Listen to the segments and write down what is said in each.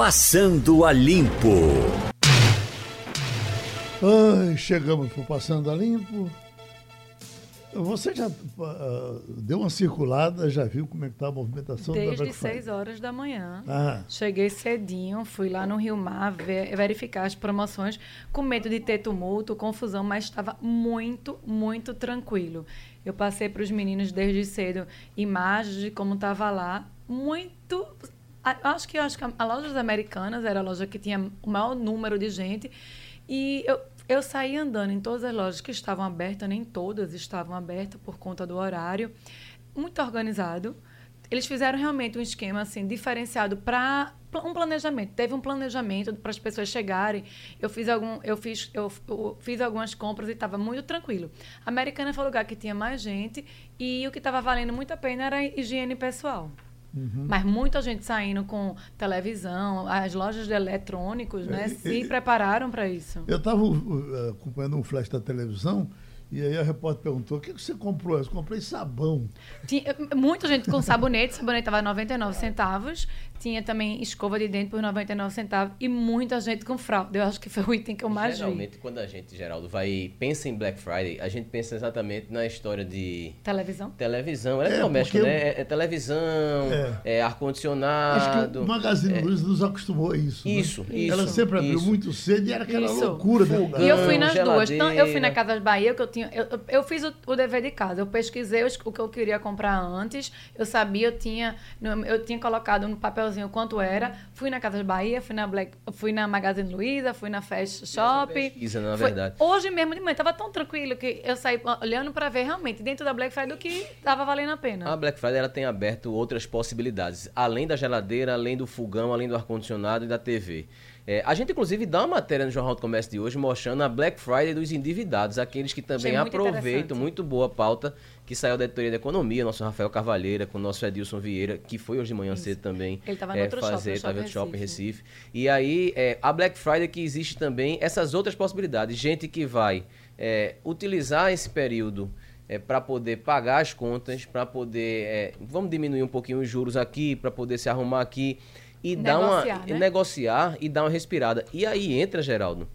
Passando a Limpo. Ai, chegamos por Passando a Limpo. Você já uh, deu uma circulada, já viu como é que está a movimentação Desde da Black 6 horas da manhã. Ah. Cheguei cedinho, fui lá no Rio Mar ver, verificar as promoções, com medo de ter tumulto, confusão, mas estava muito, muito tranquilo. Eu passei para os meninos desde cedo imagens de como estava lá, muito acho que acho que a, a lojas americanas era a loja que tinha o maior número de gente e eu eu saí andando em todas as lojas que estavam abertas, nem todas estavam abertas por conta do horário. Muito organizado. Eles fizeram realmente um esquema assim diferenciado para um planejamento. Teve um planejamento para as pessoas chegarem. Eu fiz algum, eu fiz, eu, eu fiz algumas compras e estava muito tranquilo. A Americana foi o lugar que tinha mais gente e o que estava valendo muito a pena era a higiene pessoal. Uhum. Mas muita gente saindo com televisão, as lojas de eletrônicos, né, é, se prepararam para isso. Eu estava uh, acompanhando um flash da televisão e aí a repórter perguntou: o que, que você comprou? Eu comprei sabão. Tinha, muita gente com sabonete, sabonete estava 99 centavos. Tinha também escova de dente por 99 centavos e muita gente com fralda. Eu acho que foi o item que eu mais Geralmente, vi. Geralmente, quando a gente, Geraldo, vai pensa em Black Friday, a gente pensa exatamente na história de... Televisão? Televisão. É, é doméstico, né? É, é, televisão, é, é ar-condicionado. O Magazine é. Luiza nos acostumou a isso. Isso, né? isso. Ela sempre abriu isso. muito cedo e era aquela isso. loucura. Fogão, e eu fui nas geladeira. duas. Então, eu fui na Casa Bahia, que eu tinha... Eu, eu fiz o, o dever de casa. Eu pesquisei o que eu queria comprar antes. Eu sabia, eu tinha, eu tinha colocado no papelzinho quanto era fui na Casa Bahia, fui na Black, fui na Magazine Luiza, fui na Fast Shop. Pesquisa, na verdade. Hoje mesmo de manhã tava tão tranquilo que eu saí olhando para ver realmente dentro da Black Friday o que tava valendo a pena. A Black Friday ela tem aberto outras possibilidades, além da geladeira, além do fogão, além do ar condicionado e da TV. É, a gente, inclusive, dá uma matéria no Jornal do Comércio de hoje mostrando a Black Friday dos endividados, aqueles que também muito aproveitam, muito boa pauta, que saiu da editoria da economia, nosso Rafael Cavalheira, com o nosso Edilson Vieira, que foi hoje de manhã Isso. cedo também. Ele estava é, no fazer, shopping, no shopping Recife. Recife. E aí, é, a Black Friday que existe também essas outras possibilidades. Gente que vai é, utilizar esse período é, para poder pagar as contas, para poder. É, vamos diminuir um pouquinho os juros aqui, para poder se arrumar aqui e negociar, dar uma. Né? Negociar e dar uma respirada. E aí entra, Geraldo,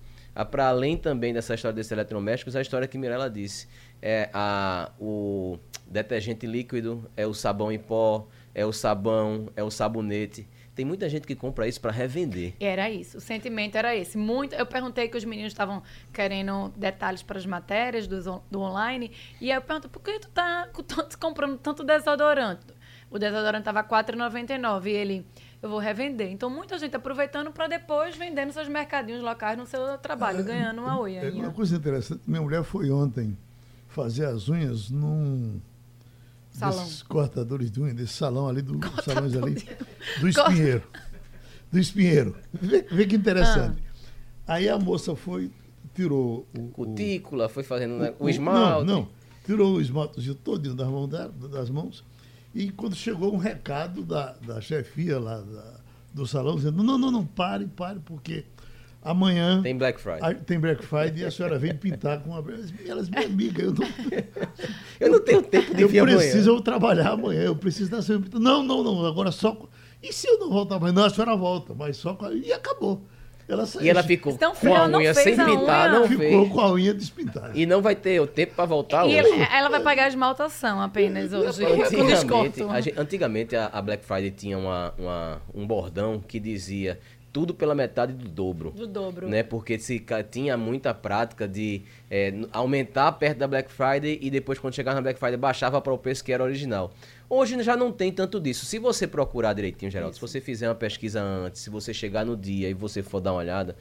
para além também dessa história desses eletrodomésticos, a história que Mirella disse é a, o detergente líquido, é o sabão em pó, é o sabão, é o sabonete. Tem muita gente que compra isso para revender. Era isso, o sentimento era esse. Muito, eu perguntei que os meninos estavam querendo detalhes para as matérias do, do online, e aí eu pergunto, por que tu tá comprando tanto desodorante? O desodorante estava R$ 4,99 e ele, eu vou revender. Então, muita gente aproveitando para depois vender nos seus mercadinhos locais no seu trabalho, é, ganhando uma oia. É uma coisa interessante, minha mulher foi ontem fazer as unhas num salão. desses cortadores de unha, desse salão ali, do, salões ali, do espinheiro. Do espinheiro. Vê, vê que interessante. Ah. Aí a moça foi, tirou o. Cutícula, o, foi fazendo o, o esmalte. Não, não. Tirou o esmaltezinho todinho das mãos, das mãos. E quando chegou um recado da, da chefia lá da, do salão, dizendo: não, não, não, pare, pare, porque Amanhã. Tem Black Friday. tem Black Friday e a senhora vem pintar com uma. Elas, minha amiga, eu não. eu não tenho tempo de Eu preciso amanhã. trabalhar amanhã, eu preciso dar seu. Não, não, não, agora só. E se eu não voltar amanhã? Não, a senhora volta, mas só. E acabou. Ela saiu. E ela ficou então, com a unha sem pintar, não ficou fez. Ficou com a unha despintada. E não vai ter o tempo para voltar e hoje. Ela, ela, vai pagar a esmaltação apenas hoje. Antigamente, a, antigamente a, a, Black Friday tinha uma, uma, um bordão que dizia tudo pela metade do dobro. Do dobro. Né? Porque se tinha muita prática de é, aumentar perto da Black Friday e depois, quando chegava na Black Friday, baixava para o preço que era original. Hoje já não tem tanto disso. Se você procurar direitinho, Geraldo, Isso. se você fizer uma pesquisa antes, se você chegar no dia e você for dar uma olhada,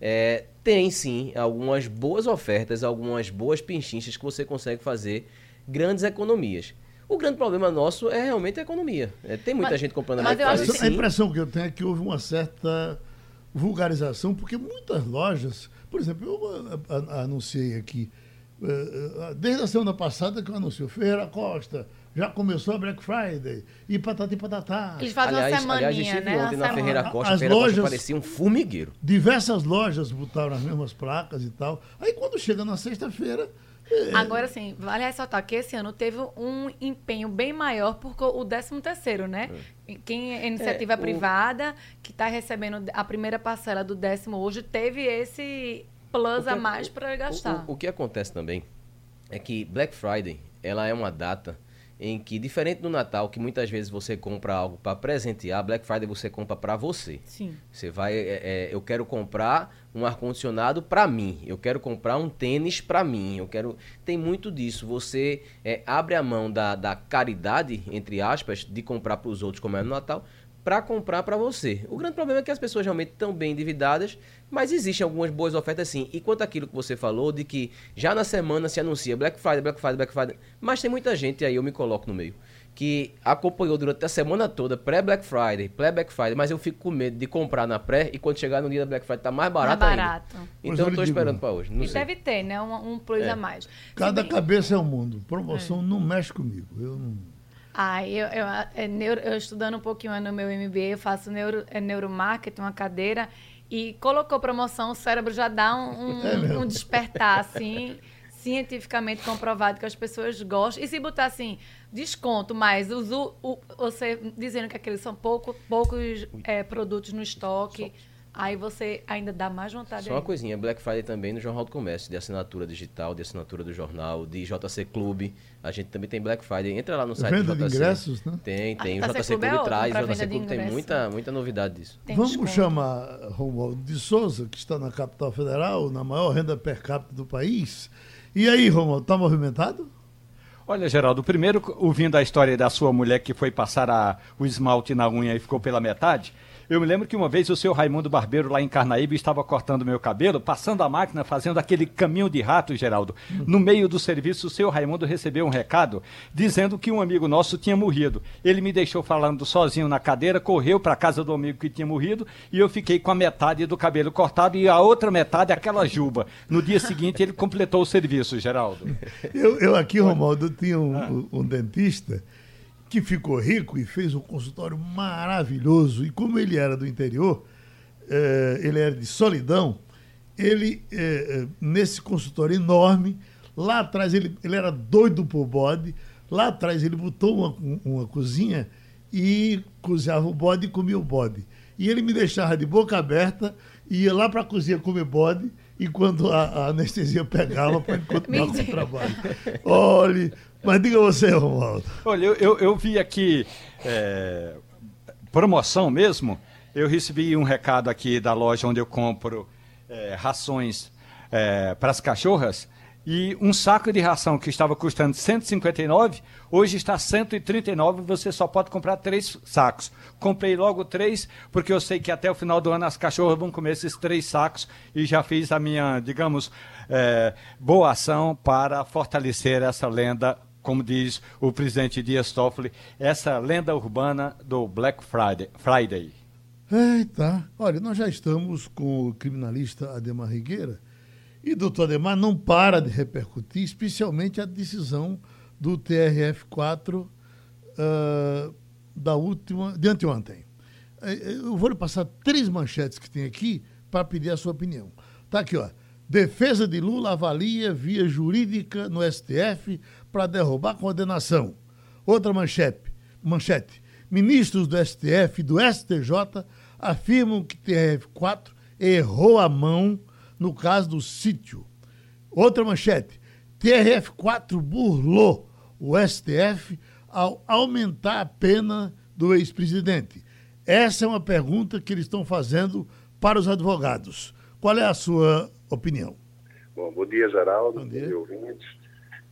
é, tem sim algumas boas ofertas, algumas boas pinchinchas que você consegue fazer grandes economias. O grande problema nosso é realmente a economia. É, tem muita mas, gente comprando mas a A impressão que eu tenho é que houve uma certa vulgarização, porque muitas lojas, por exemplo, eu anunciei aqui, eh, eh, desde a semana passada que eu anuncio, Ferreira Costa, já começou a Black Friday e patati patatá. Eles fazem aliás, uma semaninha, aliás, estive né? ontem na Ferreira Costa, As Ferreira lojas, Costa parecia um formigueiro. Diversas lojas botaram as mesmas placas e tal. Aí quando chega na sexta-feira, Agora, sim, vale ressaltar que esse ano teve um empenho bem maior por o 13 terceiro, né? É. Quem é iniciativa é, privada, que está recebendo a primeira parcela do décimo hoje, teve esse plus a mais para gastar. O, o, o que acontece também é que Black Friday, ela é uma data em que, diferente do Natal, que muitas vezes você compra algo para presentear, Black Friday você compra para você. Sim. Você vai, é, é, eu quero comprar um ar-condicionado para mim, eu quero comprar um tênis para mim, eu quero... Tem muito disso, você é, abre a mão da, da caridade, entre aspas, de comprar para os outros como é no Natal, para comprar para você. O grande problema é que as pessoas realmente estão bem endividadas, mas existem algumas boas ofertas sim. E quanto àquilo que você falou, de que já na semana se anuncia Black Friday, Black Friday, Black Friday, mas tem muita gente, aí eu me coloco no meio, que acompanhou durante a semana toda, pré-Black Friday, pré-Black Friday, mas eu fico com medo de comprar na pré e quando chegar no dia da Black Friday tá mais barato, mais barato. ainda. Então eu tô esperando para hoje. Não e sei. deve ter, né? Um, um plus é. a mais. Cada bem... cabeça é um mundo. Promoção é. não mexe comigo. Eu não... Ah, eu, eu, é neuro, eu estudando um pouquinho no meu MBA, eu faço neuro, é neuromarketing, uma cadeira, e colocou promoção, o cérebro já dá um, um, é um despertar, assim, cientificamente comprovado que as pessoas gostam. E se botar assim, desconto, mas os, o, o, você dizendo que aqueles são pouco, poucos é, produtos no estoque. Só Aí você ainda dá mais vontade. Só uma coisinha, Black Friday também no Jornal do Comércio, de assinatura digital, de assinatura do jornal, de JC Clube. A gente também tem Black Friday. Entra lá no site venda do JC. de ingressos, né? Tem, tem. O JC Clube, Clube é traz. O JC Clube tem muita, muita novidade disso. Tem Vamos desconto. chamar Romualdo de Souza, que está na capital federal, na maior renda per capita do país. E aí, Romualdo, está movimentado? Olha, Geraldo, primeiro, ouvindo a história da sua mulher que foi passar a, o esmalte na unha e ficou pela metade, eu me lembro que uma vez o seu Raimundo Barbeiro, lá em Carnaíba, estava cortando meu cabelo, passando a máquina, fazendo aquele caminho de rato, Geraldo. No meio do serviço, o seu Raimundo recebeu um recado dizendo que um amigo nosso tinha morrido. Ele me deixou falando sozinho na cadeira, correu para a casa do amigo que tinha morrido e eu fiquei com a metade do cabelo cortado e a outra metade aquela juba. No dia seguinte, ele completou o serviço, Geraldo. Eu, eu aqui, Romualdo, tinha um, um dentista que ficou rico e fez um consultório maravilhoso. E como ele era do interior, eh, ele era de solidão, ele, eh, eh, nesse consultório enorme, lá atrás ele, ele era doido por bode, lá atrás ele botou uma, uma cozinha e cozinhava o bode e comia o bode. E ele me deixava de boca aberta, ia lá para a cozinha comer bode, e quando a, a anestesia pegava para continuar com o trabalho. Olhe, mas diga você, Romualdo. Olha, eu, eu, eu vi aqui é, promoção mesmo. Eu recebi um recado aqui da loja onde eu compro é, rações é, para as cachorras. E um saco de ração que estava custando 159, hoje está 139, você só pode comprar três sacos. Comprei logo três, porque eu sei que até o final do ano as cachorras vão comer esses três sacos e já fiz a minha, digamos, é, boa ação para fortalecer essa lenda como diz o presidente Dias Toffoli, essa lenda urbana do Black Friday. Eita, olha, nós já estamos com o criminalista Ademar Rigueira e doutor Ademar não para de repercutir, especialmente a decisão do TRF4 uh, ah, da última, de anteontem. Eh, eh, eu vou lhe passar três manchetes que tem aqui para pedir a sua opinião. Tá aqui, ó. Defesa de Lula avalia via jurídica no STF para derrubar condenação. Outra manchete, manchete. Ministros do STF e do STJ afirmam que TRF4 errou a mão no caso do sítio. Outra manchete. TRF4 burlou o STF ao aumentar a pena do ex-presidente. Essa é uma pergunta que eles estão fazendo para os advogados. Qual é a sua opinião? Bom, bom dia, Geraldo. Bom dia, bom dia ouvintes.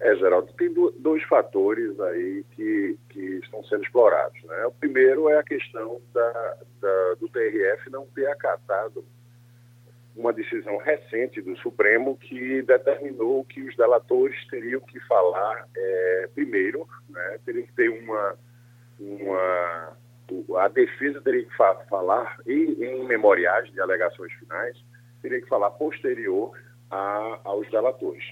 É, Geraldo, tem dois fatores aí que, que estão sendo explorados. Né? O primeiro é a questão da, da, do TRF não ter acatado uma decisão recente do Supremo que determinou que os delatores teriam que falar é, primeiro, né? teriam que ter uma, uma. A defesa teria que fa falar em, em memoriais de alegações finais, teria que falar posterior a, aos delatores.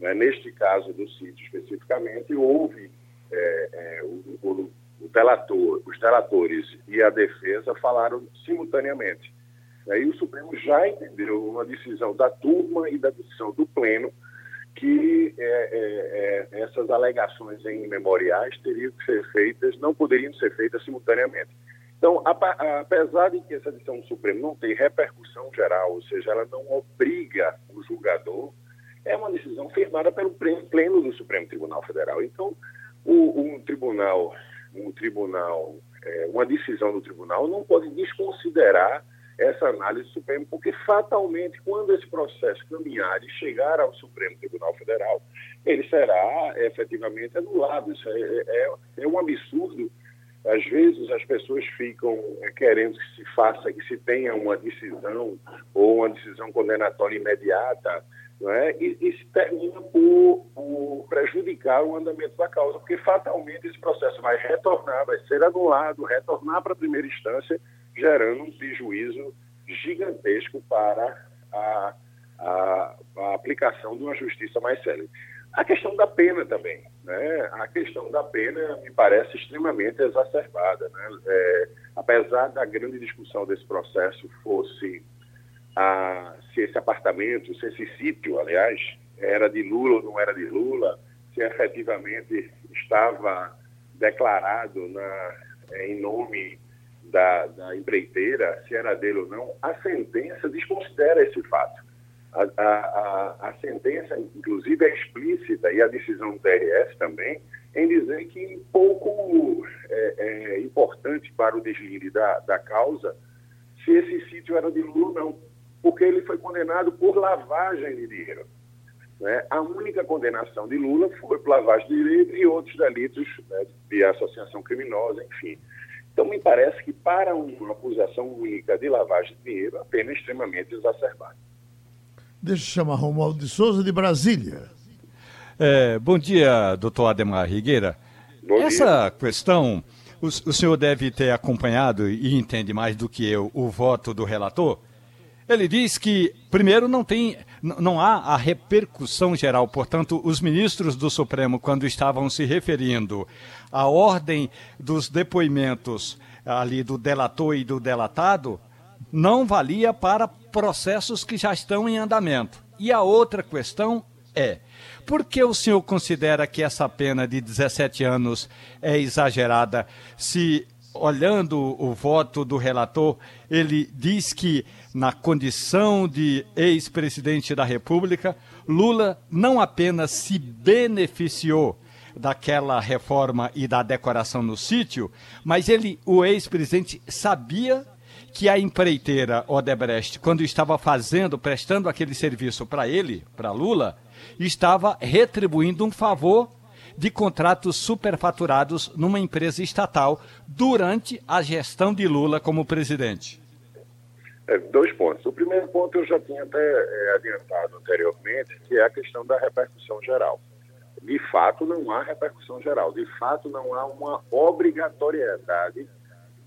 Né? Neste caso do sítio especificamente, houve é, é, o, o, o delator, os delatores e a defesa falaram simultaneamente. Aí o Supremo já entendeu uma decisão da turma e da decisão do pleno que é, é, é, essas alegações em memoriais teriam que ser feitas, não poderiam ser feitas simultaneamente. Então, apesar de que essa decisão do Supremo não tem repercussão geral, ou seja, ela não obriga o julgador, é uma decisão firmada pelo pleno do Supremo Tribunal Federal. Então, um tribunal, um tribunal, é, uma decisão do tribunal não pode desconsiderar essa análise do Supremo, porque fatalmente, quando esse processo caminhar e chegar ao Supremo Tribunal Federal, ele será efetivamente anulado. Isso é, é, é um absurdo. Às vezes as pessoas ficam é, querendo que se faça, que se tenha uma decisão ou uma decisão condenatória imediata, não é? e, e se termina por, por prejudicar o andamento da causa, porque fatalmente esse processo vai retornar, vai ser anulado, retornar para a primeira instância gerando um prejuízo gigantesco para a, a, a aplicação de uma justiça mais célere. A questão da pena também, né? A questão da pena me parece extremamente exacerbada, né? É, apesar da grande discussão desse processo fosse a, se esse apartamento, se esse sítio, aliás, era de Lula ou não era de Lula, se efetivamente estava declarado na, em nome da, da empreiteira, se era dele ou não, a sentença desconsidera esse fato. A, a, a, sentença, inclusive, é explícita, e a decisão do TRS também, em dizer que pouco é, é importante para o deslinde da, da causa se esse sítio era de Lula ou não, porque ele foi condenado por lavagem de dinheiro. Né? A única condenação de Lula foi por lavagem de dinheiro e outros delitos né, de associação criminosa, enfim. Então, me parece que para uma acusação única de lavagem de dinheiro, a pena é extremamente exacerbada. Deixa eu chamar Romualdo de Souza, de Brasília. É, bom dia, doutor Ademar Rigueira. Bom Essa dia. questão, o, o senhor deve ter acompanhado e entende mais do que eu o voto do relator. Ele diz que, primeiro, não tem, não há a repercussão geral. Portanto, os ministros do Supremo, quando estavam se referindo a ordem dos depoimentos ali do delator e do delatado não valia para processos que já estão em andamento. E a outra questão é: por que o senhor considera que essa pena de 17 anos é exagerada se olhando o voto do relator, ele diz que, na condição de ex-presidente da República, Lula não apenas se beneficiou daquela reforma e da decoração no sítio, mas ele, o ex-presidente, sabia que a empreiteira Odebrecht, quando estava fazendo, prestando aquele serviço para ele, para Lula, estava retribuindo um favor de contratos superfaturados numa empresa estatal durante a gestão de Lula como presidente? É, dois pontos. O primeiro ponto eu já tinha até é, adiantado anteriormente, que é a questão da repercussão geral de fato não há repercussão geral, de fato não há uma obrigatoriedade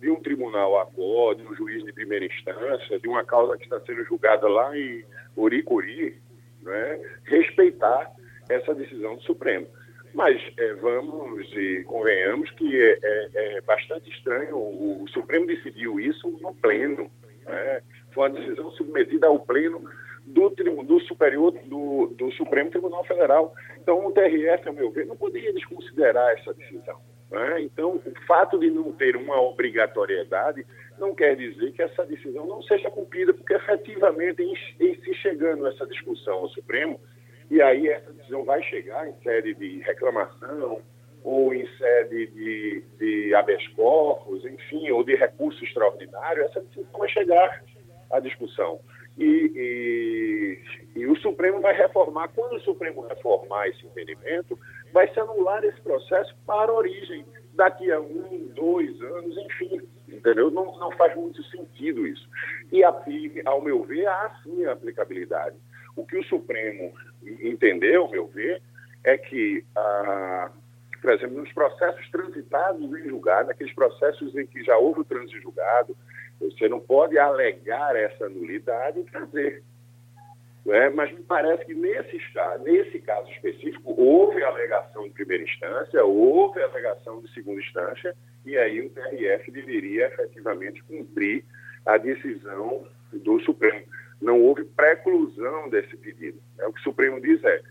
de um tribunal agora, de um juiz de primeira instância, de uma causa que está sendo julgada lá em Uricuri, né, respeitar essa decisão do Supremo. Mas é, vamos e convenhamos que é, é, é bastante estranho, o, o, Supremo decidiu isso no pleno. Né? Foi uma decisão submetida ao pleno do, do Superior, do, do Supremo Tribunal Federal. Então, o TRF, a meu ver, não poderia desconsiderar essa decisão. Né? Então, o fato de não ter uma obrigatoriedade não quer dizer que essa decisão não seja cumprida, porque efetivamente, em, em se chegando essa discussão ao Supremo, e aí essa decisão vai chegar em sede de reclamação, ou em sede de, de habeas corpus, enfim, ou de recurso extraordinário, essa decisão vai chegar à discussão. E, e, e, o Supremo vai reformar. Quando o Supremo reformar esse entendimento, vai se anular esse processo para origem, daqui a um, dois anos, enfim. Entendeu? Não, não faz muito sentido isso. E, a, ao meu ver, há sim a aplicabilidade. O que o Supremo entendeu, ao meu ver, é que, ah, por exemplo, nos processos transitados em julgado, naqueles processos em que já houve o trânsito julgado, você não pode alegar essa nulidade e trazer. É? Mas me parece que nesse, nesse caso específico houve alegação de primeira instância, houve alegação de segunda instância, e aí o TRF deveria efetivamente cumprir a decisão do Supremo. Não houve preclusão desse pedido. É, o que o Supremo diz é,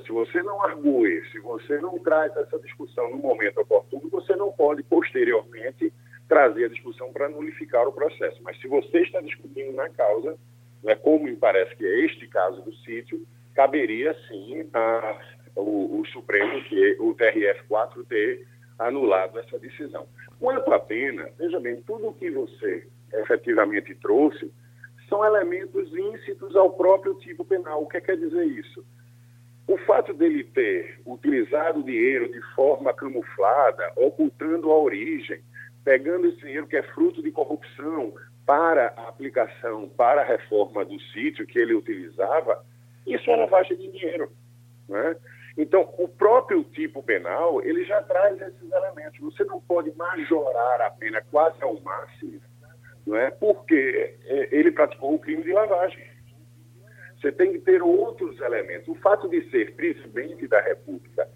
se você não argue, se você não traz essa discussão no momento oportuno, você não pode, posteriormente, trazer a discussão para nulificar o processo. Mas se você está discutindo na causa, né, como me parece que é este caso do sítio, caberia sim a, o, o Supremo, que o TRF4, ter anulado essa decisão. Quanto à pena, veja bem, tudo o que você efetivamente trouxe são elementos íncitos ao próprio tipo penal. O que quer dizer isso? O fato dele ter utilizado o dinheiro de forma camuflada, ocultando a origem, pegando esse dinheiro que é fruto de corrupção para a aplicação, para a reforma do sítio que ele utilizava, isso é lavagem de dinheiro. Né? Então, o próprio tipo penal, ele já traz esses elementos. Você não pode majorar a pena quase ao máximo, não é? porque é, ele praticou o crime de lavagem. Você tem que ter outros elementos. O fato de ser presidente da República,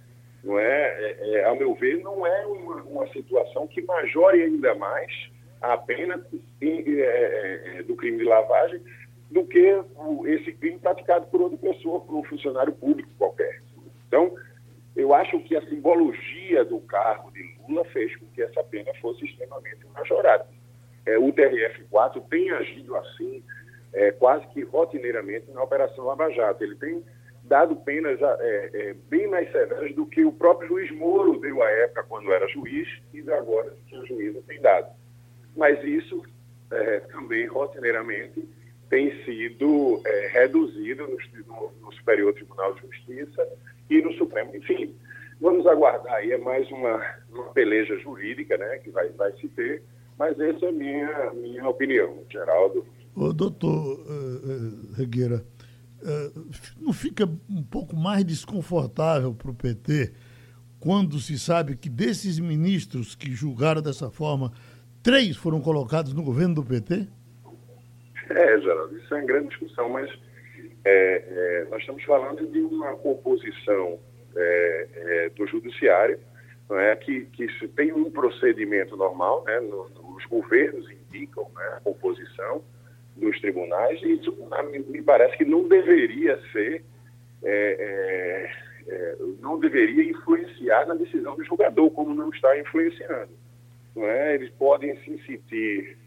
não é, é, é ao meu ver, não é uma, uma, situação que majore ainda mais a pena é, é, do crime de lavagem do que esse crime praticado por outra pessoa, por um funcionário público qualquer. Então, eu acho que a simbologia do cargo de Lula fez com que essa pena fosse extremamente majorada. É, o TRF-4 tem agido assim é, quase que rotineiramente na Operação Lava Jato. Ele tem dado penas é, é, bem mais severas do que o próprio juiz Moro deu à época quando era juiz e agora que o juiz tem dado. Mas isso é, também rotineiramente tem sido é, reduzido no, no, Superior Tribunal de Justiça e no Supremo. Enfim, vamos aguardar aí, é mais uma, uma peleja jurídica né, que vai, vai se ter, mas essa é a minha, minha opinião, Geraldo. Ô, doutor uh, Regueira, uh, não fica um pouco mais desconfortável para o PT quando se sabe que desses ministros que julgaram dessa forma, três foram colocados no governo do PT? É, Geraldo, isso é uma grande discussão, mas é, é, nós estamos falando de uma composição é, é, do judiciário é, que, que tem um procedimento normal, né, no, os governos indicam né, a composição dos tribunais e isso me parece que não deveria ser, é, não deveria influenciar na decisão do julgador, como não está influenciando. Não é? Eles podem se sentir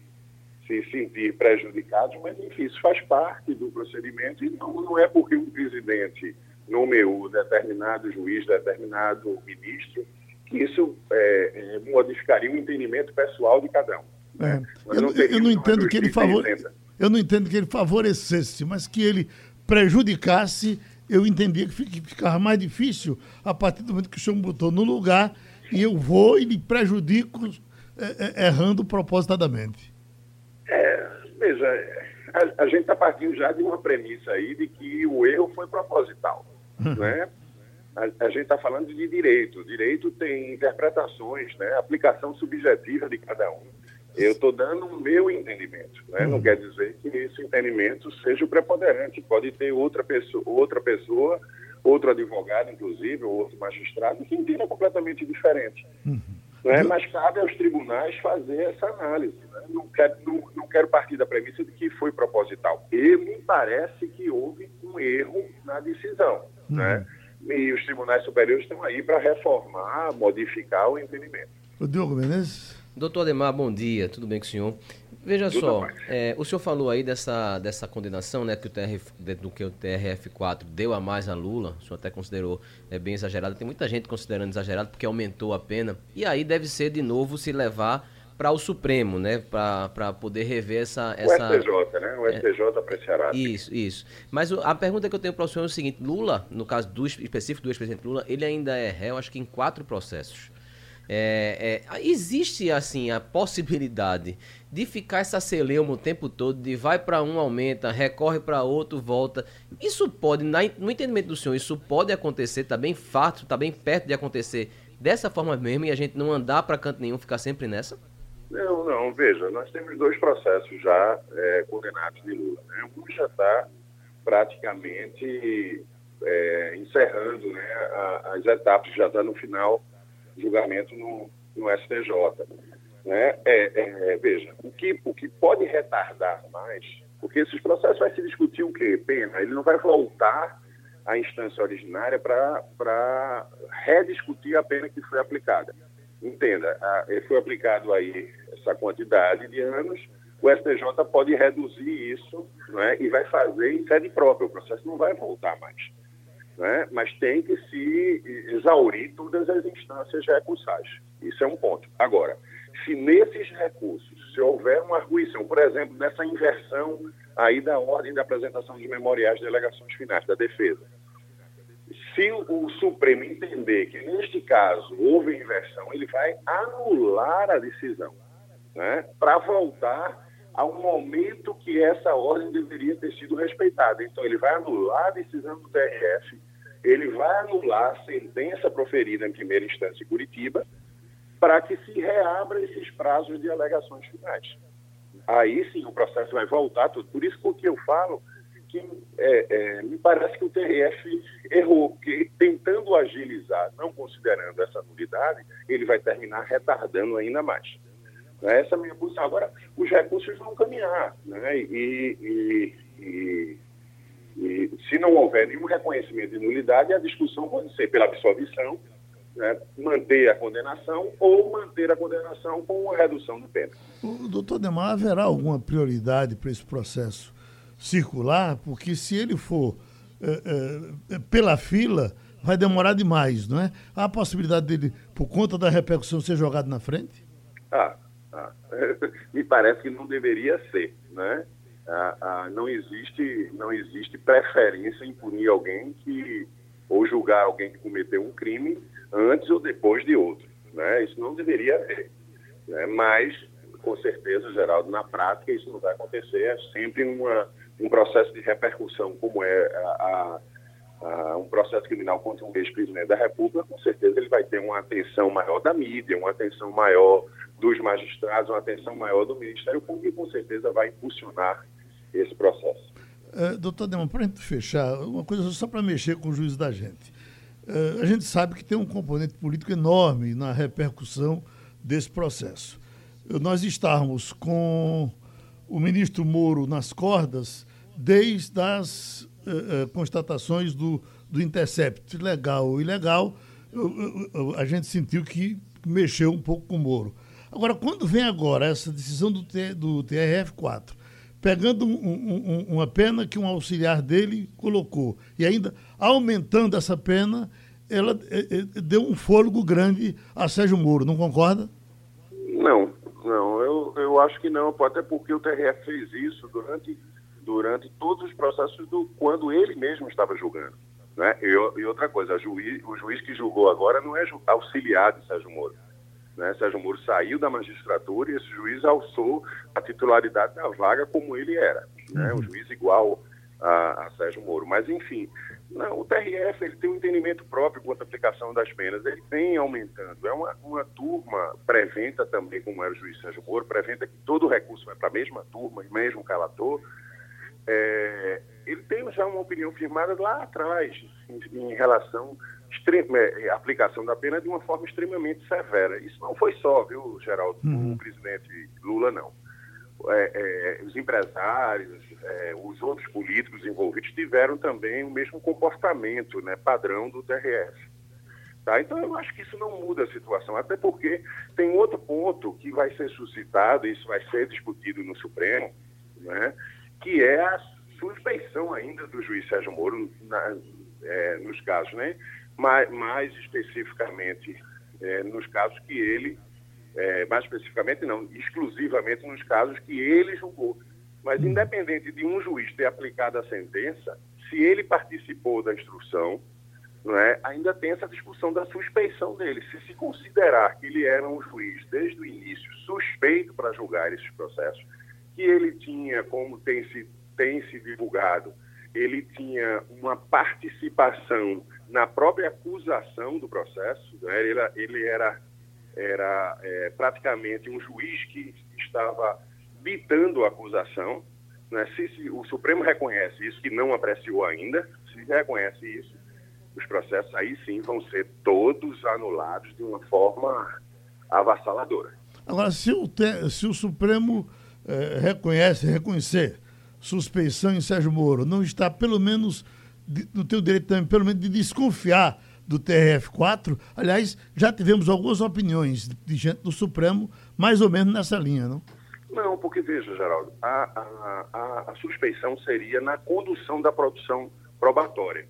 se sentir prejudicados, mas enfim, isso faz parte do procedimento e não, não é porque um presidente nomeou determinado juiz, determinado ministro, que isso é, é, modificaria o entendimento pessoal de cada um. É. Eu, não eu, não entendo que ele favor... eu não entendo que ele favorecesse, mas que ele prejudicasse, eu entendia que ficava mais difícil a partir do momento que o senhor me botou no lugar e eu vou e lhe prejudico errando propositadamente. É, veja, a, a gente está partindo já de uma premissa aí de que o erro foi proposital, né? A, a gente está falando de direito. Direito tem interpretações, né? Aplicação subjetiva de cada um. Eu estou dando o meu entendimento, né? Não quer dizer que esse entendimento seja o preponderante. Pode ter outra pessoa, outra pessoa, outro advogado, inclusive, ou outro magistrado, que entenda completamente diferente. Uhum. Né? Mas cabe aos tribunais fazer essa análise. Né? Não, quero, não, não quero partir da premissa de que foi proposital. E me parece que houve um erro na decisão. Uhum. Né? E os tribunais superiores estão aí para reformar, modificar o entendimento. O Diogo Menezes? Doutor Ademar, bom dia. Tudo bem com o senhor? Veja Tudo só, é, o senhor falou aí dessa, dessa condenação, né, que o TRF, do que o TRF4 deu a mais a Lula, o senhor até considerou é, bem exagerado. Tem muita gente considerando exagerado porque aumentou a pena. E aí deve ser de novo se levar para o Supremo, né, para poder rever essa, essa... O STJ, né, o STJ é, apreciará. Isso, isso. Mas a pergunta que eu tenho para o senhor é o seguinte, Lula, no caso do específico do ex-presidente Lula, ele ainda é réu, acho que em quatro processos. É, é, existe assim a possibilidade de ficar essa celeuma o tempo todo, de vai para um, aumenta, recorre para outro, volta. Isso pode, no entendimento do senhor, isso pode acontecer, está bem fato, está bem perto de acontecer dessa forma mesmo e a gente não andar para canto nenhum, ficar sempre nessa? Não, não, veja, nós temos dois processos já é, de Lula. Né? Um já está praticamente é, encerrando né, a, as etapas, já está no final julgamento no, no STJ. Né? É, é, veja, o que, o que pode retardar mais, porque esses processos vai se discutir o quê? Pena. Ele não vai voltar à instância originária para rediscutir a pena que foi aplicada. Entenda, a, foi aplicado aí essa quantidade de anos, o STJ pode reduzir isso né, e vai fazer em sede própria, o processo não vai voltar mais. Né, mas tem que se exaurir todas as instâncias recursais. Isso é um ponto. Agora, se nesses recursos, se houver uma arguição, por exemplo, nessa inversão aí da ordem da apresentação de memoriais de alegações finais da defesa, se o Supremo entender que neste caso houve inversão, ele vai anular a decisão, né, para voltar ao momento que essa ordem deveria ter sido respeitada. Então, ele vai anular a decisão do TRF, ele vai anular a sentença proferida em primeira instância em Curitiba, para que se reabra esses prazos de alegações finais. Aí sim o processo vai voltar tudo. Por isso que eu falo que é, é, me parece que o TRF errou, porque tentando agilizar, não considerando essa nulidade, ele vai terminar retardando ainda mais. Né? Essa é a minha posição. Agora, os recursos vão caminhar, né? e, e, e, e se não houver nenhum reconhecimento de nulidade, a discussão pode ser pela absolvição, né, manter a condenação ou manter a condenação com uma redução de pena. O doutor Demar, haverá alguma prioridade para esse processo circular? Porque se ele for é, é, pela fila, vai demorar demais, não é? Há a possibilidade dele, por conta da repercussão, ser jogado na frente? Ah, ah. me parece que não deveria ser, né? Ah, ah, não existe não existe preferência em punir alguém que ou julgar alguém que cometeu um crime antes ou depois de outro. Né? Isso não deveria haver. Né? Mas, com certeza, Geraldo, na prática isso não vai acontecer. É sempre uma, um processo de repercussão, como é a, a, a, um processo criminal contra um ex-presidente da República, com certeza ele vai ter uma atenção maior da mídia, uma atenção maior dos magistrados, uma atenção maior do Ministério Público e com certeza vai impulsionar esse processo. Uh, doutor Demon, para fechar, uma coisa só para mexer com o juiz da gente. Uh, a gente sabe que tem um componente político enorme na repercussão desse processo. Uh, nós estamos com o ministro Moro nas cordas desde as constatações do, do Intercept, legal ou ilegal, a gente sentiu que mexeu um pouco com o Moro. Agora, quando vem agora essa decisão do, T, do TRF4, pegando um, um, uma pena que um auxiliar dele colocou e ainda aumentando essa pena, ela é, deu um fôlego grande a Sérgio Moro, não concorda? Não, não, eu, eu acho que não, até porque o TRF fez isso durante, durante todos os processos do quando ele mesmo estava julgando. Né? E, e outra coisa, juiz, o juiz que julgou agora não é auxiliar de Sérgio Moro. Né? Sérgio Moro saiu da magistratura e esse juiz alçou a titularidade da vaga como ele era, né? um juiz igual a, a, Sérgio Moro. Mas, enfim, não, o TRF ele tem um entendimento próprio quanto à aplicação das penas, ele vem aumentando. É uma, uma turma preventa também, como era o juiz Sérgio Moro, preventa que todo o recurso vai para a mesma turma, mesmo calator. É, ele tem já uma opinião firmada lá atrás em, em relação é, é, aplicação da pena de uma forma extremamente severa. Isso não foi só, viu, Geraldo, uhum. o presidente Lula, não. É, é, os empresários, é, os outros políticos envolvidos tiveram também o mesmo comportamento né, padrão do TRF. Tá? Então, eu acho que isso não muda a situação, até porque tem outro ponto que vai ser suscitado, isso vai ser discutido no Supremo, né, que é a suspeição ainda do juiz Sérgio Moro na, é, nos casos, né? Mais, mais especificamente é, nos casos que ele, é, mais especificamente não, exclusivamente nos casos que ele julgou. Mas hum. independente de um juiz ter aplicado a sentença, se ele participou da instrução, não é, ainda tem essa discussão da suspeição dele. Se se considerar que ele era um juiz desde o início suspeito para julgar esses processos, que ele tinha, como tem se, tem se divulgado, ele tinha uma participação na própria acusação do processo. Né? Ele, era, ele era, era é, praticamente um juiz que estava ditando a acusação. Né? Se, se, o Supremo reconhece isso, que não apreciou ainda, se reconhece isso, os processos aí sim vão ser todos anulados de uma forma avassaladora. Agora, se o, te, se o Supremo eh, reconhece, reconhecer suspeição em Sérgio Moro, não está pelo menos de, não tem o direito também, pelo menos, de desconfiar do TRF4. Aliás, já tivemos algumas opiniões de gente do Supremo, mais ou menos nessa linha, não? Não, porque veja, Geraldo, a, a, a, a suspeição seria na condução da produção probatória.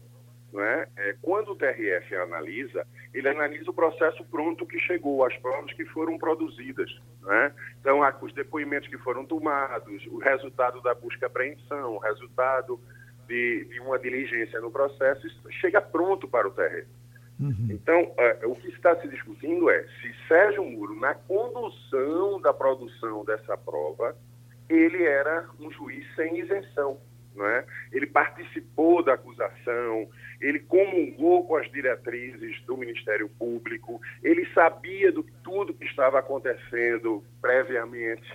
Não é? é? quando o TRF analisa, ele analisa o processo pronto que chegou, as provas que foram produzidas. É? Então, os depoimentos que foram tomados, o resultado da busca apreensão, o resultado de, de uma diligência no processo, chega pronto para o TRF. Uhum. Então, é, o que está se discutindo é se Sérgio Muro, na condução da produção dessa prova, ele era um juiz sem isenção. Não é? Ele participou da acusação, ele comungou com as diretrizes do Ministério Público, ele sabia de tudo que estava acontecendo previamente,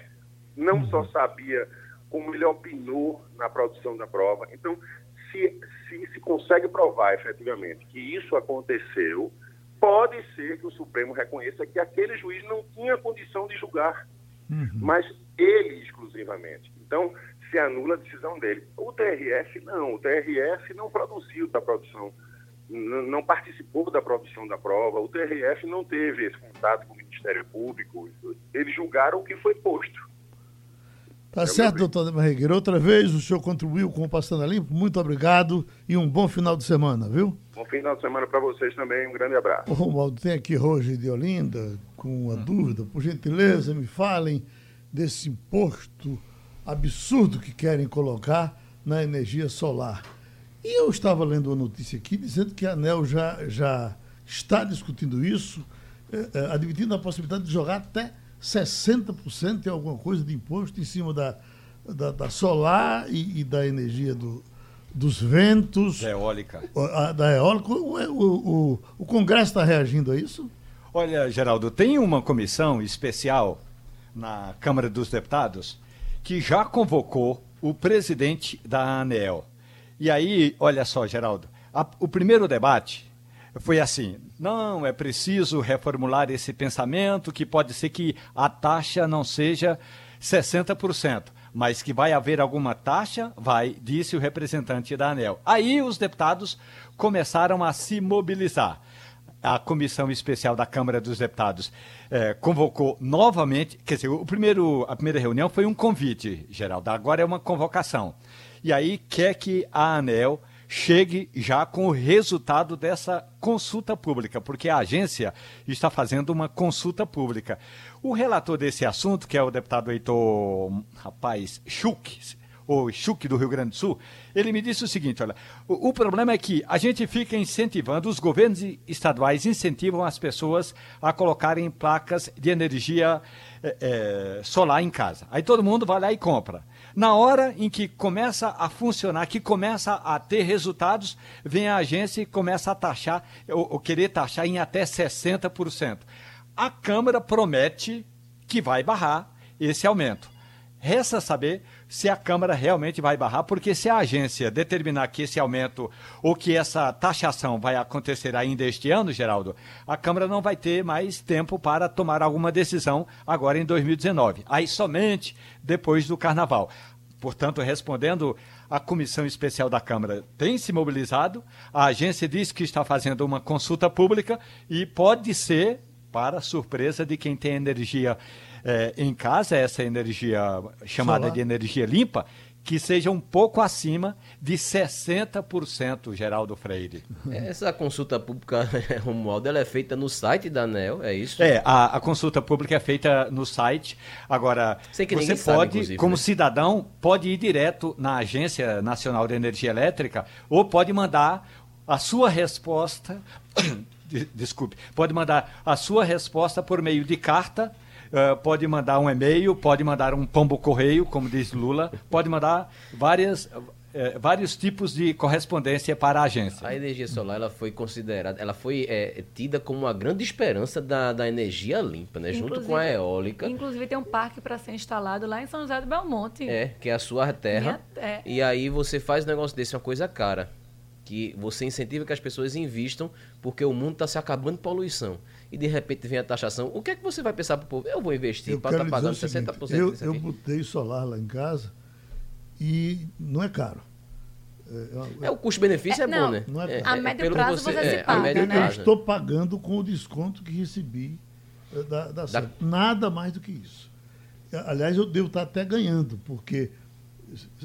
não uhum. só sabia, como ele opinou na produção da prova. Então, se, se se consegue provar efetivamente que isso aconteceu, pode ser que o Supremo reconheça que aquele juiz não tinha condição de julgar, uhum. mas ele exclusivamente. Então, se anula a decisão dele. O TRF não, o TRF não produziu da produção, não participou da produção da prova, o TRF não teve esse contato com o Ministério Público, eles julgaram o que foi posto. Tá é certo, doutor Barregueira. Outra vez o senhor contribuiu com o Passando a Limpo. Muito obrigado e um bom final de semana, viu? Bom final de semana para vocês também. Um grande abraço. Romualdo, tem aqui Roger de Olinda com uma dúvida. Por gentileza, me falem desse imposto absurdo que querem colocar na energia solar. E eu estava lendo uma notícia aqui dizendo que a ANEL já, já está discutindo isso, é, é, admitindo a possibilidade de jogar até 60% em alguma coisa de imposto em cima da, da, da solar e, e, da energia do, dos ventos. Da eólica. A, da eólica. O, o, o, o Congresso está reagindo a isso? Olha, Geraldo, tem uma comissão especial na Câmara dos Deputados que já convocou o presidente da ANEL. E aí, olha só, Geraldo, a, o primeiro debate foi assim: não, é preciso reformular esse pensamento, que pode ser que a taxa não seja 60%, mas que vai haver alguma taxa, vai, disse o representante da ANEL. Aí os deputados começaram a se mobilizar. A comissão especial da Câmara dos Deputados eh, convocou novamente, quer dizer, o primeiro, a primeira reunião foi um convite, Geraldo, agora é uma convocação. E aí quer que a ANEL chegue já com o resultado dessa consulta pública, porque a agência está fazendo uma consulta pública. O relator desse assunto, que é o deputado Heitor, rapaz, Schuch, o Chuc do Rio Grande do Sul, ele me disse o seguinte: olha, o, o, problema é que a gente fica incentivando, os governos estaduais incentivam as pessoas a colocarem placas de energia é, é, solar em casa. Aí todo mundo vai lá e compra. Na hora em que começa a funcionar, que começa a ter resultados, vem a agência e começa a taxar, ou, ou querer taxar em até 60%. A Câmara promete que vai barrar esse aumento. Resta saber se a Câmara realmente vai barrar, porque se a agência determinar que esse aumento ou que essa taxação vai acontecer ainda este ano, Geraldo, a Câmara não vai ter mais tempo para tomar alguma decisão agora em 2019. Aí somente depois do Carnaval. Portanto, respondendo, a Comissão Especial da Câmara tem se mobilizado, a agência diz que está fazendo uma consulta pública e pode ser, para surpresa de quem tem energia é, em casa, essa energia chamada Solar. de energia limpa, que seja um pouco acima de 60%, Geraldo Freire. Essa consulta pública, Romualdo, ela é feita no site da ANEL, é isso? É, a, a consulta pública é feita no site. Agora, você pode, sabe, como né? cidadão, pode ir direto na Agência Nacional de Energia Elétrica ou pode mandar a sua resposta, desculpe, pode mandar a sua resposta por meio de carta uh, pode mandar um e-mail, pode mandar um pombo correio, como diz Lula, pode mandar várias é, vários tipos de correspondência para a agência. A energia solar ela foi considerada, ela foi é, tida como uma grande esperança da, da energia limpa, né? Inclusive, junto com a eólica. Inclusive tem um parque para ser instalado lá em São José do Belmonte. É, que é a sua terra. Minha, é. E aí você faz um negócio desse, uma coisa cara. Que você incentiva que as pessoas invistam porque o mundo está se acabando de poluição e de repente vem a taxação, o que é que você vai pensar para o povo? Eu vou investir para estar tá pagando seguinte, 60% eu, eu botei solar lá em casa e não é caro. É, é o custo-benefício é, é, bom, não, né? Não é, é, a médio prazo você, você se paga, eu, né? Eu estou pagando com o desconto que recebi da, da, da... Nada mais do que isso. Aliás, eu devo estar até ganhando, porque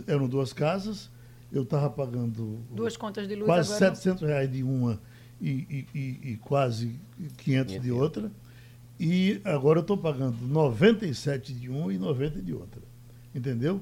eram duas casas, eu estava pagando duas contas de luz quase agora 700 reais de uma e, e, e, quase 500 de outra. E agora eu estou pagando 97 de uma e 90 de outra. Entendeu?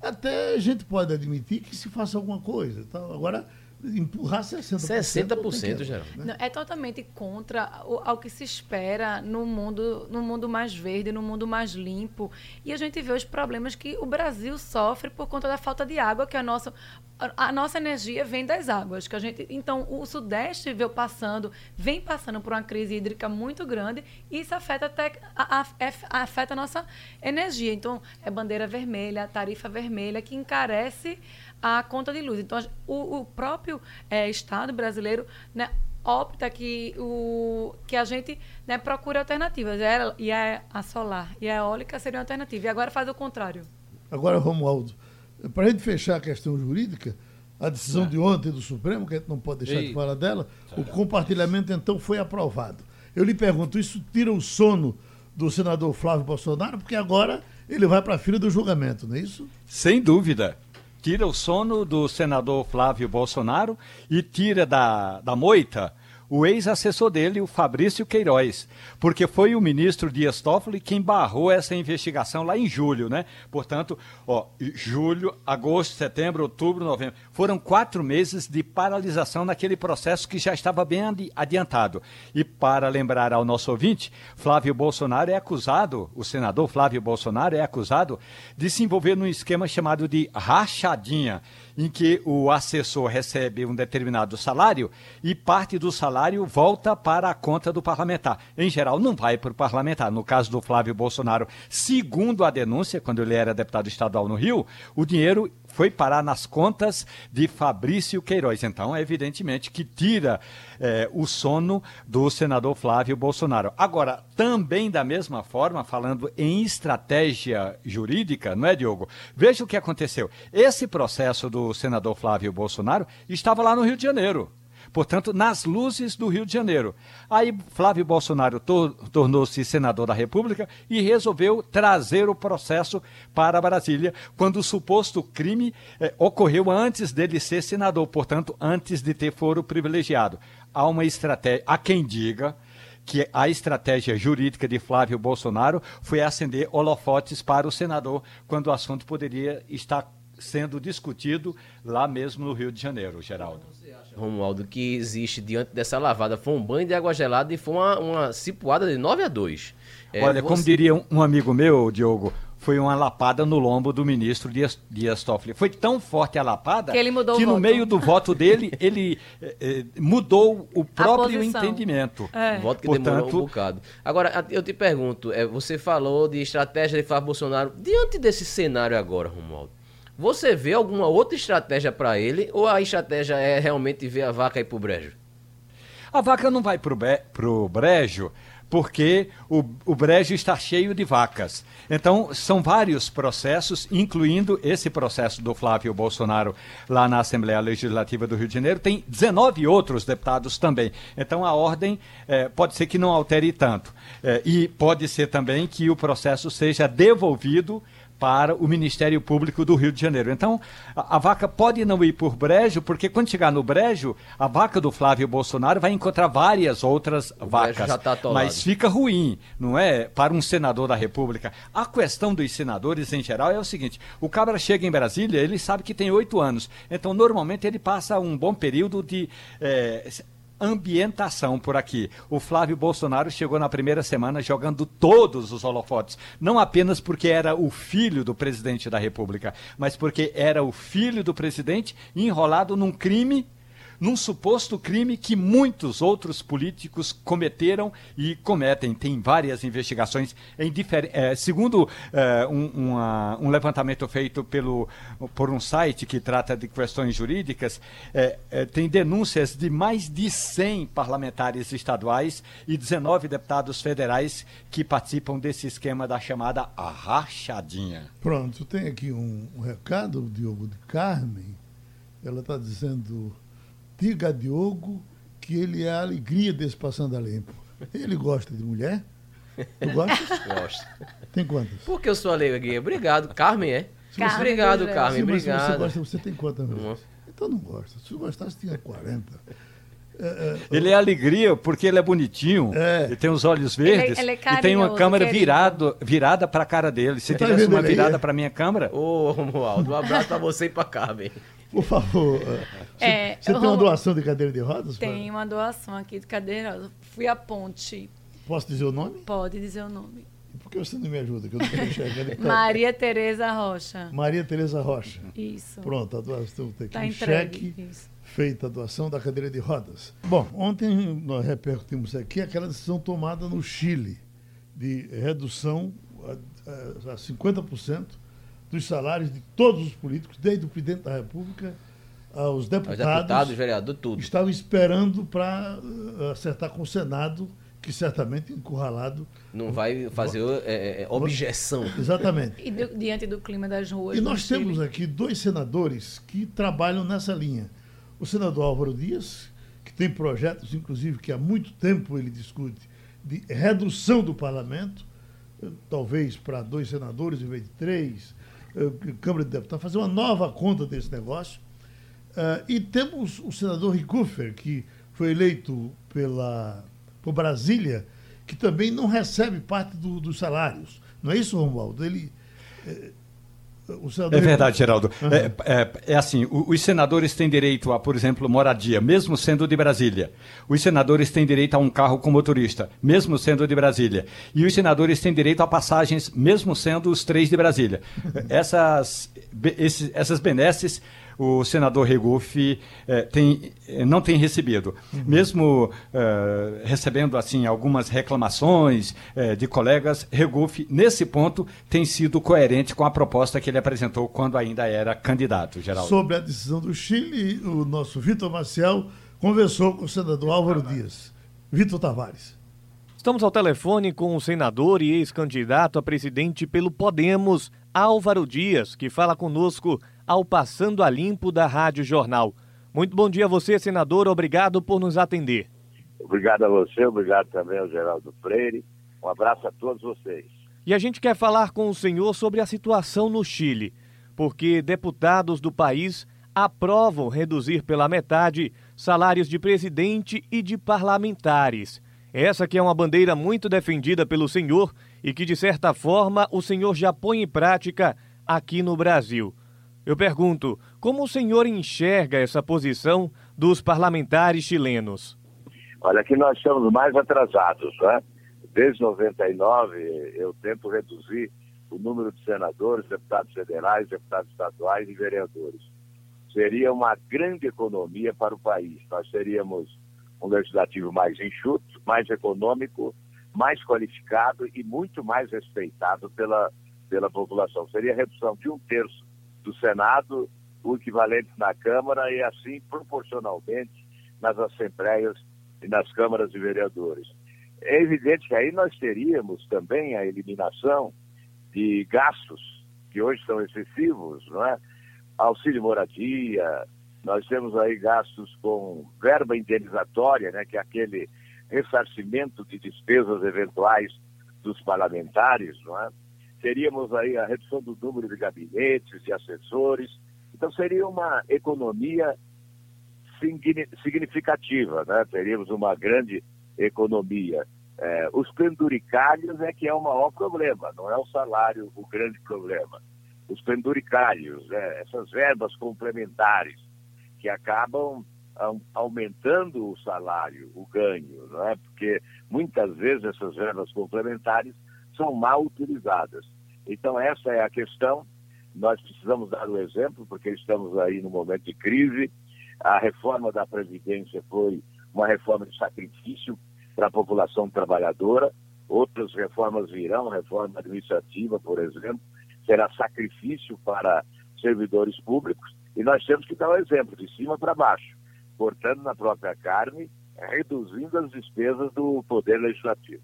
Até a gente pode admitir que se faça alguma coisa. Tá? Agora, empurrar 60%. 60%, Geraldo. Né? É totalmente contra o, ao que se espera no mundo, no mundo mais verde, no mundo mais limpo. E a gente vê os problemas que o Brasil sofre por conta da falta de água, que a nossa, a, a nossa energia vem das águas. Que a gente, então, o Sudeste veio passando, vem passando por uma crise hídrica muito grande e isso afeta, até, a, a, afeta a nossa energia. Então, é bandeira vermelha, tarifa vermelha, que encarece a conta de luz. Então, o, o próprio é, Estado brasileiro né, opta que, o, que a gente né, procure alternativas. E a, a solar e a eólica seriam alternativas. E agora faz o contrário. Agora, Romualdo, para a gente fechar a questão jurídica, a decisão é. de ontem do Supremo, que a gente não pode deixar Ei. de falar dela, o compartilhamento então foi aprovado. Eu lhe pergunto, isso tira o sono do senador Flávio Bolsonaro, porque agora ele vai para a fila do julgamento, não é isso? Sem dúvida tira o sono do senador Flávio Bolsonaro e tira da, da moita o ex-assessor dele, o Fabrício Queiroz, porque foi o ministro Dias Toffoli quem barrou essa investigação lá em julho, né? Portanto, ó, julho, agosto, setembro, outubro, novembro, foram quatro meses de paralisação naquele processo que já estava bem adiantado. E para lembrar ao nosso ouvinte, Flávio Bolsonaro é acusado, o senador Flávio Bolsonaro é acusado de se envolver num esquema chamado de rachadinha em que o assessor recebe um determinado salário e parte do salário volta para a conta do parlamentar. Em geral, não vai para o parlamentar. No caso do Flávio Bolsonaro, segundo a denúncia, quando ele era deputado estadual no Rio, o dinheiro foi parar nas contas de Fabrício Queiroz. Então, é evidentemente que tira é, o sono do senador Flávio Bolsonaro. Agora, também da mesma forma, falando em estratégia jurídica, não é, Diogo? Veja o que aconteceu. Esse processo do senador Flávio Bolsonaro estava lá no Rio de Janeiro portanto, nas luzes do Rio de Janeiro. Aí Flávio Bolsonaro tor tornou-se senador da República e resolveu trazer o processo para Brasília, quando o suposto crime eh, ocorreu antes dele ser senador, portanto, antes de ter foro privilegiado. Há uma estratégia, há quem diga que a estratégia jurídica de Flávio Bolsonaro foi acender holofotes para o senador, quando o assunto poderia estar sendo discutido lá mesmo no Rio de Janeiro, Geraldo. Romualdo, que existe diante dessa lavada foi um banho de água gelada e foi uma, uma cipuada de 9 a 2. É, Olha, você... como diria um, amigo meu, Diogo, foi uma lapada no lombo do ministro Dias, Dias Toffoli. Foi tão forte a lapada que, ele mudou que no voto. meio do voto dele, ele eh, eh mudou o próprio entendimento. É. Voto que Portanto, demorou um bocado. Agora, eu te pergunto, é, você falou de estratégia de Flávio Bolsonaro. Diante desse cenário agora, Romualdo, você vê alguma outra estratégia para ele ou a estratégia é realmente ver a vaca ir pro brejo? A vaca não vai pro, pro brejo porque o, o brejo está cheio de vacas. Então, são vários processos, incluindo esse processo do Flávio Bolsonaro lá na Assembleia Legislativa do Rio de Janeiro. Tem 19 outros deputados também. Então, a ordem eh, pode ser que não altere tanto. Eh, e pode ser também que o processo seja devolvido para o Ministério Público do Rio de Janeiro. Então, a, a, vaca pode não ir por brejo, porque quando chegar no brejo, a vaca do Flávio Bolsonaro vai encontrar várias outras o vacas. Tá mas fica ruim, não é? Para um senador da República. A questão dos senadores em geral é o seguinte: o cabra chega em Brasília, ele sabe que tem oito anos. Então, normalmente, ele passa um bom período de. É, ambientação por aqui. O Flávio Bolsonaro chegou na primeira semana jogando todos os holofotes, não apenas porque era o filho do presidente da República, mas porque era o filho do presidente enrolado num crime num suposto crime que muitos outros políticos cometeram e cometem. Tem várias investigações em é, segundo é, um, uma, um, levantamento feito pelo, por um site que trata de questões jurídicas, é, tem denúncias de mais de 100 parlamentares estaduais e 19 deputados federais que participam desse esquema da chamada rachadinha. Pronto, tem aqui um, um recado, Diogo de Carmen Ela está dizendo, diga a Diogo que ele é a alegria desse Passando a Limpo. Ele gosta de mulher? Tu gosta? Gosto. Tem quantas? Porque eu sou alegria. Obrigado. Carmen, é? Carmen, Obrigado. Carmen. Sim, mas se você Obrigado. gosta, você tem quantas? Uma. mulheres? Então não gosta. Se gostasse, tinha 40. Ele é alegria porque ele é bonitinho, É. ele tem os olhos Ele é- verdes ele é e tem uma carinhoso, câmera querido. virado, virada para a cara dele. Se Tá tivesse vendo uma ele virada é? para minha câmera, Ô, Romualdo, um abraço pra você e pra Carmen. Por favor. Você, É, você tem uma doação de cadeira de rodas? Tem uma doação aqui de cadeira. Fui à ponte. Posso dizer o nome? Pode dizer o nome. Por que você não me ajuda? Que eu não estou enxergando. Tá- Maria Tereza Rocha. Maria Tereza Rocha. Isso. Pronto, a doação tem aqui. Tá um entregue. cheque Isso. feita a doação da cadeira de rodas. Bom, ontem nós repercutimos aqui aquela decisão tomada no Chile de redução a, a, a 50% dos salários de todos os políticos, desde o presidente da República aos Os deputados, deputados, vereador, tudo. estavam esperando para uh, acertar com o Senado, que certamente encurralado. Não vai fazer é, é, objeção. Exatamente. E do- diante do clima das ruas. E nós Chile. temos aqui dois senadores que trabalham nessa linha. O senador Álvaro Dias, que tem projetos, inclusive, que há muito tempo ele discute, de redução do parlamento, eh, talvez para dois senadores em vez de três, eh, Câmara de Deputados, fazer uma nova conta desse negócio. Ah, e temos o senador Ricufer, que foi eleito pela, por Brasília, que também não recebe parte do- dos salários. Não é isso, Romualdo? Ele, eh, senador É verdade, Geraldo. É, é- é assim, os senadores têm direito a, por exemplo, moradia, mesmo sendo de Brasília. Os senadores têm direito a um carro com motorista, mesmo sendo de Brasília. E os senadores têm direito a passagens, mesmo sendo os três de Brasília. Essas, esses- essas benesses o senador Regufe eh, tem, eh, não tem recebido. Mesmo eh, recebendo assim algumas reclamações eh, de colegas, Regufe, nesse ponto, tem sido coerente com a proposta que ele apresentou quando ainda era candidato, Geraldo. Sobre a decisão do Chile, o nosso Vitor Maciel conversou com o senador Álvaro Dias. Vitor Tavares. Estamos ao telefone com o senador e ex-candidato a presidente pelo Podemos, Álvaro Dias, que fala conosco ao Passando a Limpo da Rádio Jornal. Muito bom dia a você, senador. Obrigado por nos atender. Obrigado a você, obrigado também ao Geraldo Freire. Um abraço a todos vocês. E a gente quer falar com o senhor sobre a situação no Chile, porque deputados do país aprovam reduzir pela metade salários de presidente e de parlamentares. Essa que é uma bandeira muito defendida pelo senhor e que, de certa forma, o senhor já põe em prática aqui no Brasil. Eu pergunto, como o senhor enxerga essa posição dos parlamentares chilenos? Olha, aqui nós estamos mais atrasados, né? Desde 99 eu tento reduzir o número de senadores, deputados federais, deputados estaduais e vereadores. Seria uma grande economia para o país. Nós teríamos um legislativo mais enxuto, mais econômico, mais qualificado e muito mais respeitado pela, pela população. Seria redução de um terço do Senado, o equivalente na Câmara e assim proporcionalmente nas assembleias e nas câmaras de vereadores. É evidente que aí nós teríamos também a eliminação de gastos que hoje são excessivos, não é? Auxílio moradia, nós temos aí gastos com verba indenizatória, né, que é aquele ressarcimento de despesas eventuais dos parlamentares, não é? Teríamos aí a redução do número de gabinetes, de assessores. Então seria uma economia significativa, né? Teríamos uma grande economia. É, os penduricários é que é o maior problema, não é o salário o grande problema. Os penduricários, né? essas verbas complementares que acabam aumentando o salário, o ganho, não é? Porque muitas vezes essas verbas complementares são mal utilizadas. Então essa é a questão. Nós precisamos dar o exemplo porque estamos aí no momento de crise. A reforma da previdência foi uma reforma de sacrifício para a população trabalhadora. Outras reformas virão, reforma administrativa, por exemplo, será sacrifício para servidores públicos. E nós temos que dar o exemplo de cima para baixo, cortando na própria carne, reduzindo as despesas do poder legislativo.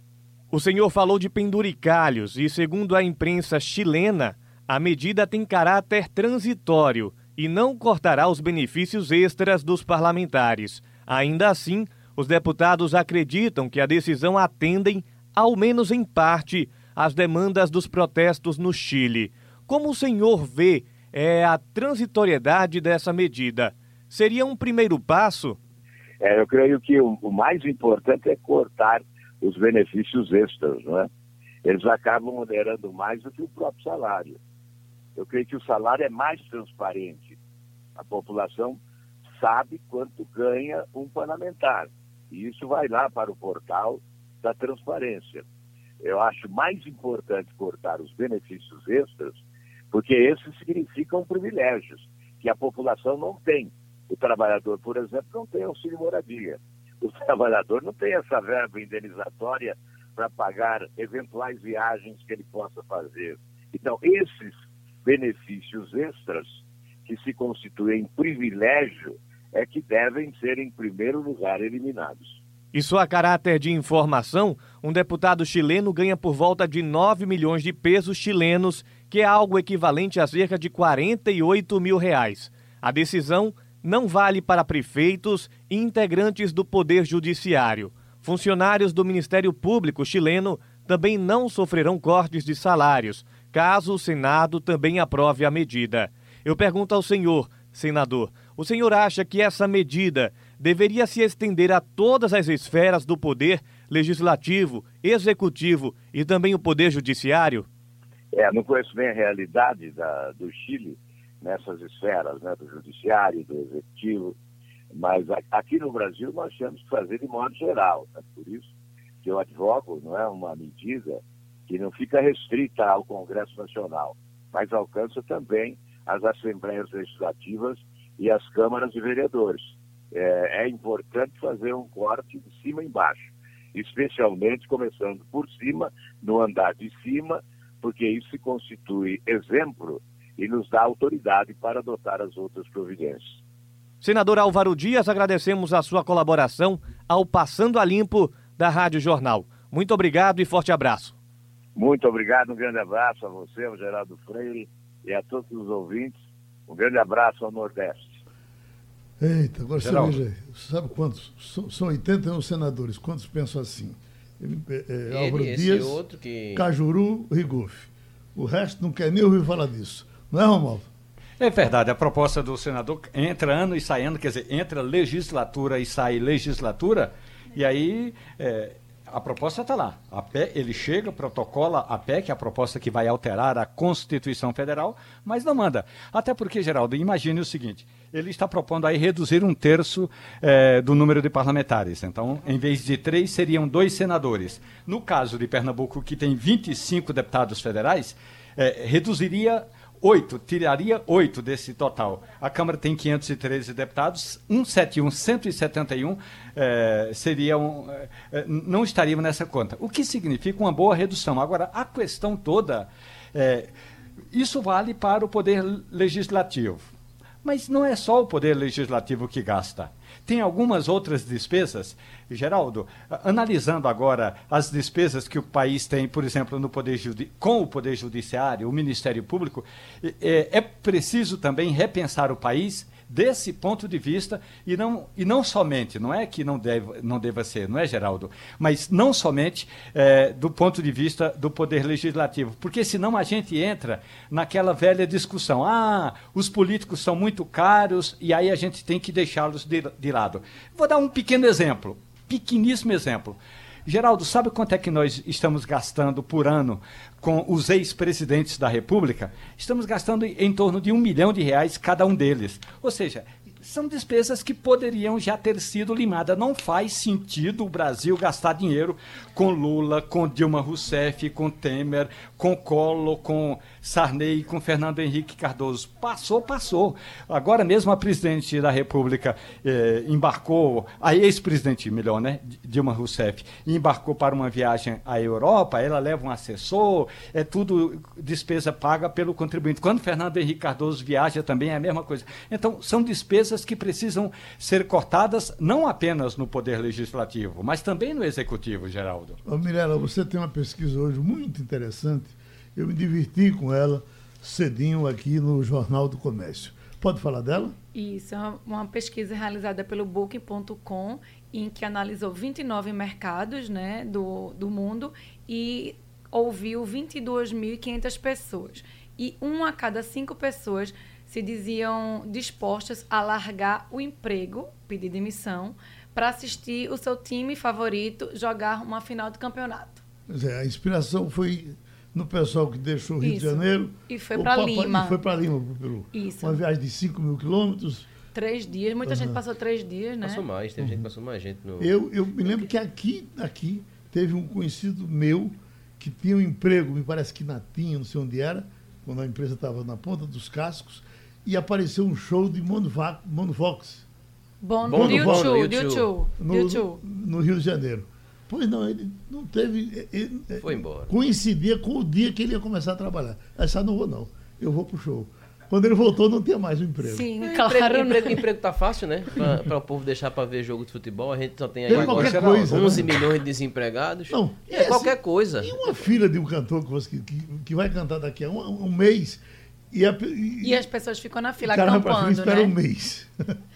O senhor falou de penduricalhos e, segundo a imprensa chilena, a medida tem caráter transitório e não cortará os benefícios extras dos parlamentares. Ainda assim, os deputados acreditam que a decisão atendem, ao menos em parte, às demandas dos protestos no Chile. Como o senhor vê é, a transitoriedade dessa medida? Seria um primeiro passo? É, eu creio que o, o mais importante é cortar os benefícios extras, não é? Eles acabam moderando mais do que o próprio salário. Eu creio que o salário é mais transparente. A população sabe quanto ganha um parlamentar. E isso vai lá para o portal da transparência. Eu acho mais importante cortar os benefícios extras, porque esses significam privilégios que a população não tem. O trabalhador, por exemplo, não tem auxílio moradia. O trabalhador não tem essa verba indenizatória para pagar eventuais viagens que ele possa fazer. Então, esses benefícios extras que se constituem privilégio é que devem ser, em primeiro lugar, eliminados. E só a caráter de informação, um deputado chileno ganha por volta de 9 milhões de pesos chilenos, que é algo equivalente a cerca de 48 mil reais. A decisão não vale para prefeitos e integrantes do Poder Judiciário. Funcionários do Ministério Público chileno também não sofrerão cortes de salários, caso o Senado também aprove a medida. Eu pergunto ao senhor, senador, o senhor acha que essa medida deveria se estender a todas as esferas do poder legislativo, executivo e também o poder judiciário? É, não conheço bem a realidade da, do Chile nessas esferas, né, do judiciário, do executivo, mas aqui no Brasil nós temos que fazer de modo geral. Né? Por isso que eu advogo, não é uma medida que não fica restrita ao Congresso Nacional, mas alcança também as assembleias legislativas e as câmaras de vereadores. É, é importante fazer um corte de cima embaixo, especialmente começando por cima, no andar de cima, porque isso constitui exemplo e nos dá autoridade para adotar as outras providências. Senador Álvaro Dias, agradecemos a sua colaboração ao Passando a Limpo da Rádio Jornal. Muito obrigado e forte abraço. Muito obrigado, um grande abraço a você, ao Geraldo Freire e a todos os ouvintes. Um grande abraço ao Nordeste. Eita, agora Geraldo. você veja aí, sabe quantos? São 81 senadores, quantos pensam assim? É, Álvaro Ele, Dias, que... Cajuru, Rigoff. O resto não quer nem ouvir falar disso. Não é, Romualdo? É verdade, a proposta do senador entra ano e sai ano, quer dizer, entra legislatura e sai legislatura, e aí é, a proposta está lá. A PE, ele chega, protocola a PEC, a proposta que vai alterar a Constituição Federal, mas não manda. Até porque, Geraldo, imagine o seguinte: ele está propondo aí reduzir um terço é, do número de parlamentares. Então, em vez de três, seriam dois senadores. No caso de Pernambuco, que tem 25 deputados federais, é, reduziria oito, tiraria oito desse total. A Câmara tem 513 deputados, 171, 171 é, seriam, é, não estariam nessa conta. O que significa uma boa redução. Agora, a questão toda, é, isso vale para o Poder Legislativo. Mas não é só o Poder Legislativo que gasta. Tem algumas outras despesas. Geraldo, analisando agora as despesas que o país tem, por exemplo, no poder com o Poder Judiciário, o Ministério Público, é, é preciso também repensar o país desse ponto de vista e não, e não somente, não é que não, deve, não deva ser, não é, Geraldo? Mas não somente é, do ponto de vista do poder legislativo, porque senão a gente entra naquela velha discussão: ah, os políticos são muito caros e aí a gente tem que deixá-los de, de lado. Vou dar um pequeno exemplo, pequeníssimo exemplo. Geraldo, sabe quanto é que nós estamos gastando por ano com os ex-presidentes da República? Estamos gastando em torno de um milhão de reais cada um deles. Ou seja, são despesas que poderiam já ter sido limadas. Não faz sentido o Brasil gastar dinheiro com Lula, com Dilma Rousseff, com Temer, com Collor, com Sarney, com Fernando Henrique Cardoso. Passou, passou. Agora mesmo a presidente da República eh, embarcou, a ex-presidente, melhor, né, Dilma Rousseff, embarcou para uma viagem à Europa, ela leva um assessor, é tudo despesa paga pelo contribuinte. Quando Fernando Henrique Cardoso viaja também é a mesma coisa. Então, são despesas que precisam ser cortadas não apenas no Poder Legislativo, mas também no Executivo, Geraldo. Ô, você tem uma pesquisa hoje muito interessante eu me diverti com ela cedinho aqui no Jornal do Comércio. Pode falar dela? Isso, é uma- pesquisa realizada pelo Booking.com, em que analisou 29 mercados né, do, do mundo e ouviu 22.500 pessoas. E uma a cada cinco pessoas se diziam dispostas a largar o emprego, pedir demissão, para assistir o seu time favorito jogar uma final de campeonato. Quer dizer, a inspiração foi no pessoal que deixou o Rio de Isso. Janeiro. E foi papai- Lima. E foi para Lima, pro Peru. Isso. Uma viagem de 5 mil quilômetros. Três dias, muita gente passou três dias, né? Passou mais, teve gente que passou mais gente no. Eu, eu me lembro que aqui, aqui teve um conhecido meu que tinha um emprego, me parece que na Tinha, não sei onde era, quando a empresa estava na ponta dos cascos, e apareceu um show de Monovox do bom, YouTube, do do YouTube, no, no Rio de Janeiro. Pois não, ele não teve. ele- Foi embora. Coincidia com o dia que ele ia começar a trabalhar. Aí ah, não vou não, eu vou pro show. Quando ele voltou, não tinha mais o emprego. Sim, É, claro. emprego, né? emprego, emprego tá fácil, né? Pra o povo deixar pra ver jogo de futebol, a gente só tem aí Tem agora qualquer coisa, 11 né? milhões de desempregados. Não, é qualquer coisa. E uma filha de um cantor que, que, que vai cantar daqui a um, um mês. E, a, e, E as pessoas ficam na fila o cara vai pra fila e acampando, espera né? um mês.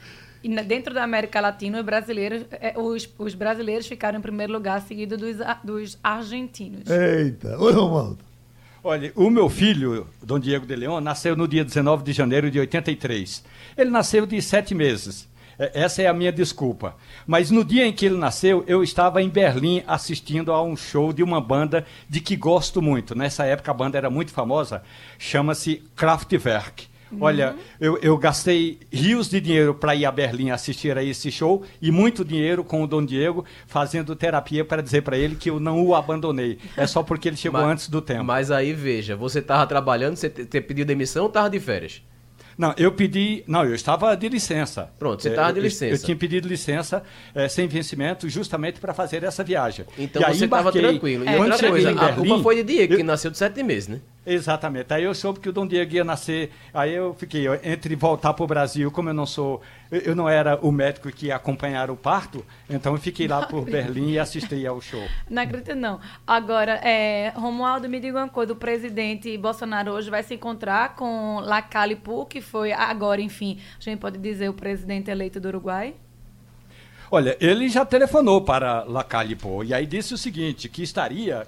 E na- dentro da América Latina, os brasileiros, é, os, os brasileiros ficaram em primeiro lugar, seguido dos, dos argentinos. Eita. Oi, Romualdo. Olha, o meu filho, Dom Diego de Leon, nasceu no dia 19 de janeiro de 83. Ele nasceu de sete meses. É, Essa é a minha desculpa. Mas no dia em que ele nasceu, eu estava em Berlim assistindo a um show de uma banda de que gosto muito. Nessa época a banda era muito famosa, chama-se Kraftwerk. Olha, eu, eu gastei rios de dinheiro para ir a Berlim assistir a esse show e muito dinheiro com o Dom Diego fazendo terapia para dizer para ele que eu não o abandonei. É só porque ele chegou Mas- antes do tempo. Mas aí, veja, você tava trabalhando, você te- te pediu demissão ou tava de férias? Não, eu pedi. Não, eu estava de licença. Pronto, você É, estava de eu- licença. Eu, tinha pedido licença eh, sem vencimento justamente para fazer essa viagem. Então E você tava embarquei. tranquilo. E Quando outra coisa, a culpa foi de Diego, eu- que nasceu de sete meses, né? Exatamente. Aí eu soube que o Dom Diego ia nascer. Aí eu fiquei entre voltar para o Brasil, como eu não sou, eu, não era o médico que ia acompanhar o parto, então eu fiquei lá por Berlim e assisti ao show. Não acredito, não. Agora, é, Romualdo, me diga uma coisa: o presidente Bolsonaro hoje vai se encontrar com Lacalipu, que foi agora, enfim, a gente pode dizer o presidente eleito do Uruguai? Olha, ele já telefonou para Lacalipo e aí disse o seguinte, que estaria,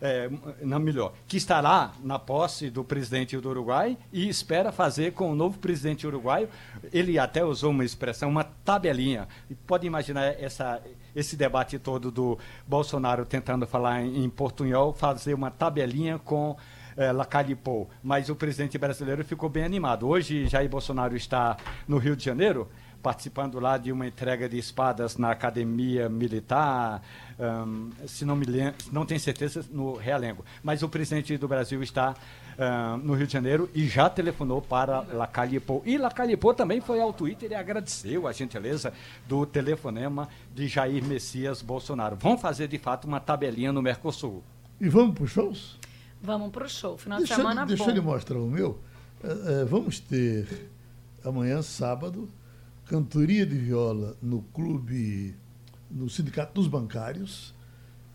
é, não melhor, que estará na posse do presidente do Uruguai e espera fazer com o novo presidente uruguaio, ele até usou uma expressão, uma tabelinha. E pode imaginar essa, esse debate todo do Bolsonaro tentando falar em, em portunhol, fazer uma tabelinha com é, Lacalipo, mas o presidente brasileiro ficou bem animado. Hoje, Jair Bolsonaro está no Rio de Janeiro, participando lá de uma entrega de espadas na academia militar, ahn, se não me lembro, não tenho certeza, no Realengo. Mas o presidente do Brasil está ahn, no Rio de Janeiro e já telefonou para Lacalipo. E Lacalipo também foi ao Twitter e agradeceu a gentileza do telefonema de Jair Messias Bolsonaro. Vão fazer, de fato, uma tabelinha no Mercosul. E vamos para os shows? Vamos pro show. Final Deixa, de semana deixa bom. eu lhe mostrar o meu. É, é, vamos ter amanhã, sábado, cantoria de viola no clube, no Sindicato dos Bancários,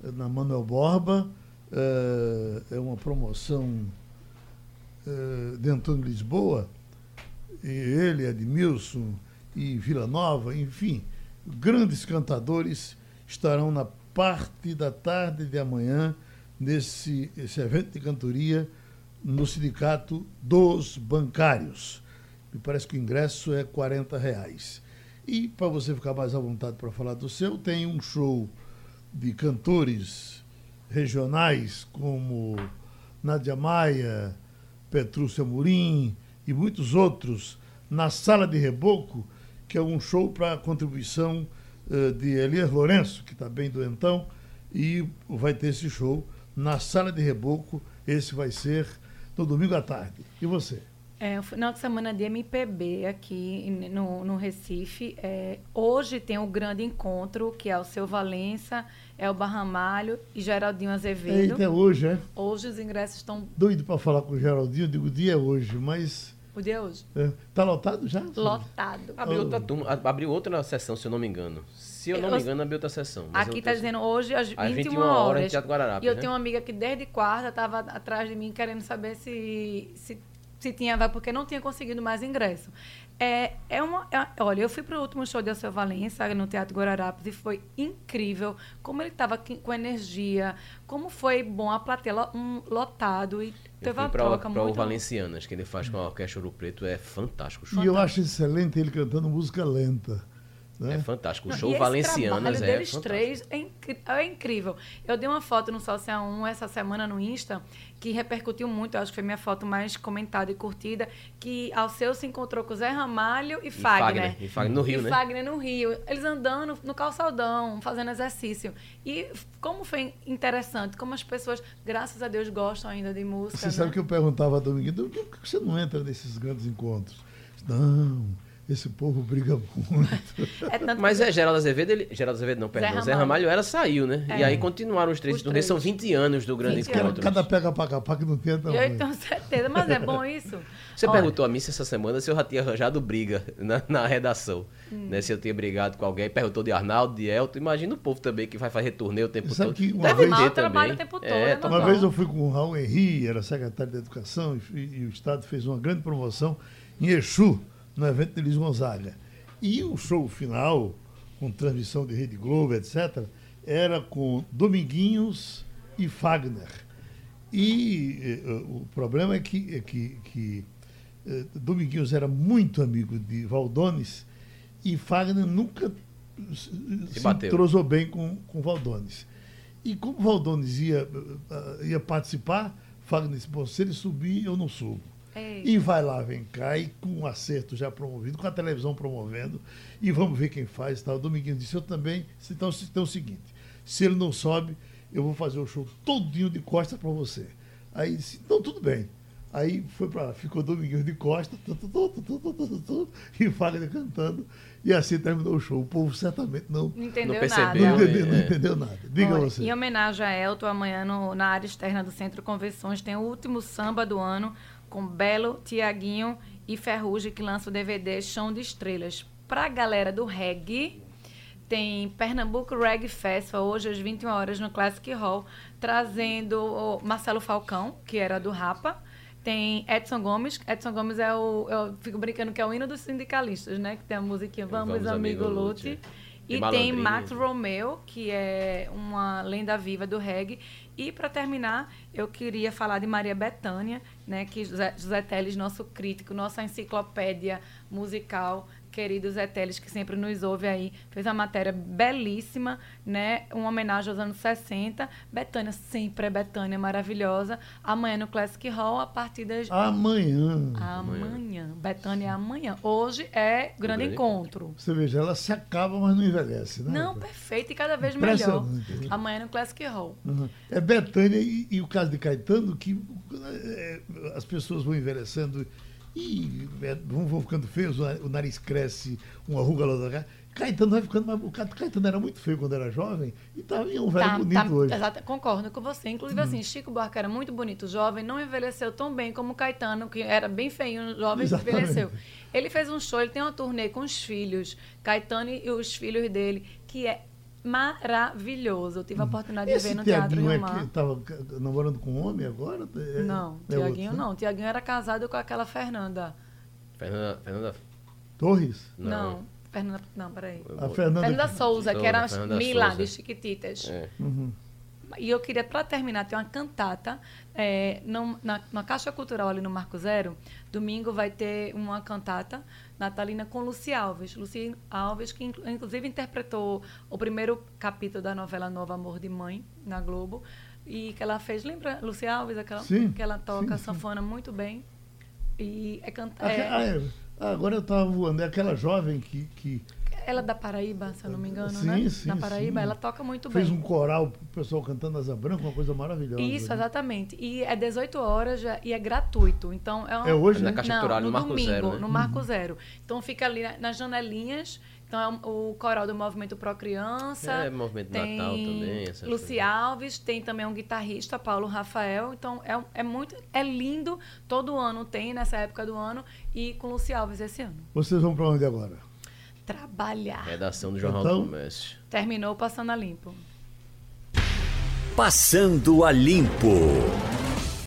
é, na Manuel Borba. É, é uma promoção é, de Antônio Lisboa. E ele, Edmilson e Vila Nova, enfim, grandes cantadores estarão na parte da tarde de amanhã nesse esse evento de cantoria no Sindicato dos Bancários. Me parece que o ingresso é 40 reais. E para você ficar mais à vontade para falar do seu, tem um show de cantores regionais como Nádia Maia, Petrúcia Murim e muitos outros na Sala de Reboco, que é um show para contribuição eh, de Elias Lourenço, que está bem doentão, e vai ter esse show na Sala de Reboco. Esse vai ser no domingo à tarde. E você? É, o final de semana de MPB aqui no, no Recife. É, hoje tem o grande encontro, que é o Seu Valença, é o Barramalho e Geraldinho Azevedo. Eita, é hoje, é? Hoje os ingressos estão. Doido para falar com o Geraldinho, eu digo, o dia é hoje, mas. O dia é hoje. Está lotado já? Lotado. Abriu outra, turma, abriu outra sessão, se eu não me engano. Se eu não Eu- me engano, abriu outra sessão. Aqui está dizendo hoje às 21, Às 21 horas. horas, Teatro Guararapes, E eu né? tenho uma amiga que desde quarta estava atrás de mim querendo saber se, se se tinha vai porque não tinha conseguido mais ingresso. É, é uma, é, olha, eu fui para o último show de Alceu Valença no Teatro Guararapes e foi incrível como ele estava com energia, como foi bom a plateia um, lotado e teve uma troca para o Valencianas que ele faz com a Orquestra Ouro Preto é fantástico. E eu acho excelente ele cantando música lenta. Né? É fantástico. O show Não, Valencianas é deles três é, é, incrível. Eu dei uma foto no Social 1 essa semana no Insta que repercutiu muito, acho que foi minha foto mais comentada e curtida, que Alceu se encontrou com Zé Ramalho e, e Fagner. Fagner. E Fagner no Rio, e né? Fagner no Rio. Eles andando no calçadão, fazendo exercício. E como foi interessante, como as pessoas, graças a Deus, gostam ainda de música. Você né? sabe que eu perguntava a Dominguinho, por que você não entra nesses grandes encontros? Não, esse povo briga muito. É Mas é Geraldo Azevedo, ele, Geraldo Azevedo não, perdão, Zé Ramalho, Zé Ramalho ela saiu, né? É. E aí continuaram os três. Três. São 20 anos do grande encontro. Cada pega para cá que não tem também. Eu tenho certeza, mas é bom isso. Você Olha. perguntou a mim se essa semana se eu já tinha arranjado briga na, na redação. Hum. Né? Se eu tinha brigado com alguém. Perguntou de Arnaldo, de Elton. Imagina o povo também que vai fazer turnê o tempo Sabe todo. Que uma Deve vez... também. O tempo todo, é, uma vez eu fui com o Raul Henri, era secretário de Educação, e, e o Estado fez uma grande promoção em Exu, no evento de Luiz Gonzaga. E o show final, com transmissão de Rede Globo, etc., era com Dominguinhos e Fagner. E eh, o problema é que, é que, que eh, Dominguinhos era muito amigo de Valdones e Fagner nunca se, se entrosou bem com, com Valdones. E como Valdones ia, eh, ia participar, Fagner disse, se ele subir, eu não subo. Ei. E vai lá, vem cá, e com um acerto já promovido, com a televisão promovendo, e vamos ver quem faz. Tá? O Dominguinho disse, eu também. Então, então é o seguinte, se ele não sobe, eu vou fazer o show todinho de costas para você. Aí disse, então tudo bem. Aí foi para ficou Dominguinho de costas, tu, tu, tu, e Fagner cantando, e assim terminou o show. O povo certamente não, não entendeu não percebeu, nada. Não entendeu, não entendeu nada. Diga Olha, você. Em homenagem a Elton, amanhã no, na área externa do Centro Convenções tem o último samba do ano, com Belo, Tiaguinho e Ferrugem, que lança o DVD Chão de Estrelas. Para a galera do reggae, tem Pernambuco Reggae Festival, hoje às 21 horas no Classic Hall, trazendo o Marcelo Falcão, que era do Rapa. Tem Edson Gomes. Edson Gomes é o. Eu fico brincando que é o hino dos sindicalistas, né? Que tem a musiquinha Vamos, Vamos Amigo, amigo Lute. Lute. E tem Max Romeo, que é uma lenda viva do reggae. E para terminar, eu queria falar de Maria Bethânia, né, que José, José Teles, nosso crítico, nossa enciclopédia musical, querido Zé Teles, que sempre nos ouve aí, fez uma matéria belíssima, né? Uma homenagem aos anos 60. Betânia, sempre é Betânia, maravilhosa. Amanhã no Classic Hall, a partir das... Amanhã. Amanhã. Betânia é amanhã. Hoje é grande encontro. Você veja, ela se acaba, mas não envelhece, né? Não, perfeito e cada vez melhor. Amanhã no Classic Hall. Uhum. É Betânia e, e, o caso de Caetano, que é, as pessoas vão envelhecendo e é, vão, vão ficando feios, o nariz cresce, uma ruga lá da Caetano vai ficando mais. O Caetano era muito feio quando era jovem e tá, é um velho tá, bonito tá, hoje. Exato, concordo com você. Inclusive, hum. assim, Chico Buarque era muito bonito jovem, não envelheceu tão bem como Caetano, que era bem feio jovem, e envelheceu. Ele fez um show, ele tem uma turnê com os filhos, Caetano e os filhos dele, que é maravilhoso. Eu tive a hum. oportunidade Esse de ver no Teatro Rio Mar. é estava namorando com um homem agora? É, não, é Tiaguinho outro, né? não. Tiaguinho era casado com aquela Fernanda. Fernanda, Fernanda... Torres? Não. não. Fernanda, não, peraí. A Fernanda, Fernanda Souza, que era Mila, de Chiquititas. É. Uhum. E eu queria, para terminar, ter uma cantata é, no, na, na Caixa Cultural ali no Marco Zero. Domingo vai ter uma cantata natalina com Luci Alves. Luci Alves, que inclusive interpretou o primeiro capítulo da novela Novo Amor de Mãe, na Globo. E que ela fez, lembra, Luci Alves, aquela, sim, que ela toca sim, sanfona sim. muito bem. E é cantar. É, ah, é, agora eu estava voando, é aquela jovem que, que ela é da Paraíba, se eu não me engano, sim, né? Sim, da Paraíba, sim. ela toca muito Fez bem. Fez um coral pro pessoal cantando Asa Branca, uma coisa maravilhosa. Isso, né? exatamente. E é 18 horas já, e é gratuito. Então é, uma, é hoje, né? Na Caixa não, no, no Marco domingo, Zero, né? no Marco uhum. Zero. Então fica ali nas janelinhas. Então é o coral do Movimento Pro Criança. É, Movimento tem Natal também. Luci Alves, tem também um guitarrista, Paulo Rafael. Então é, é muito, é lindo. Todo ano tem, nessa época do ano. E com Luci Alves esse ano. Vocês vão para onde agora? Trabalhar. Redação do Jornal então, do Comércio. Terminou passando a limpo. Passando a limpo.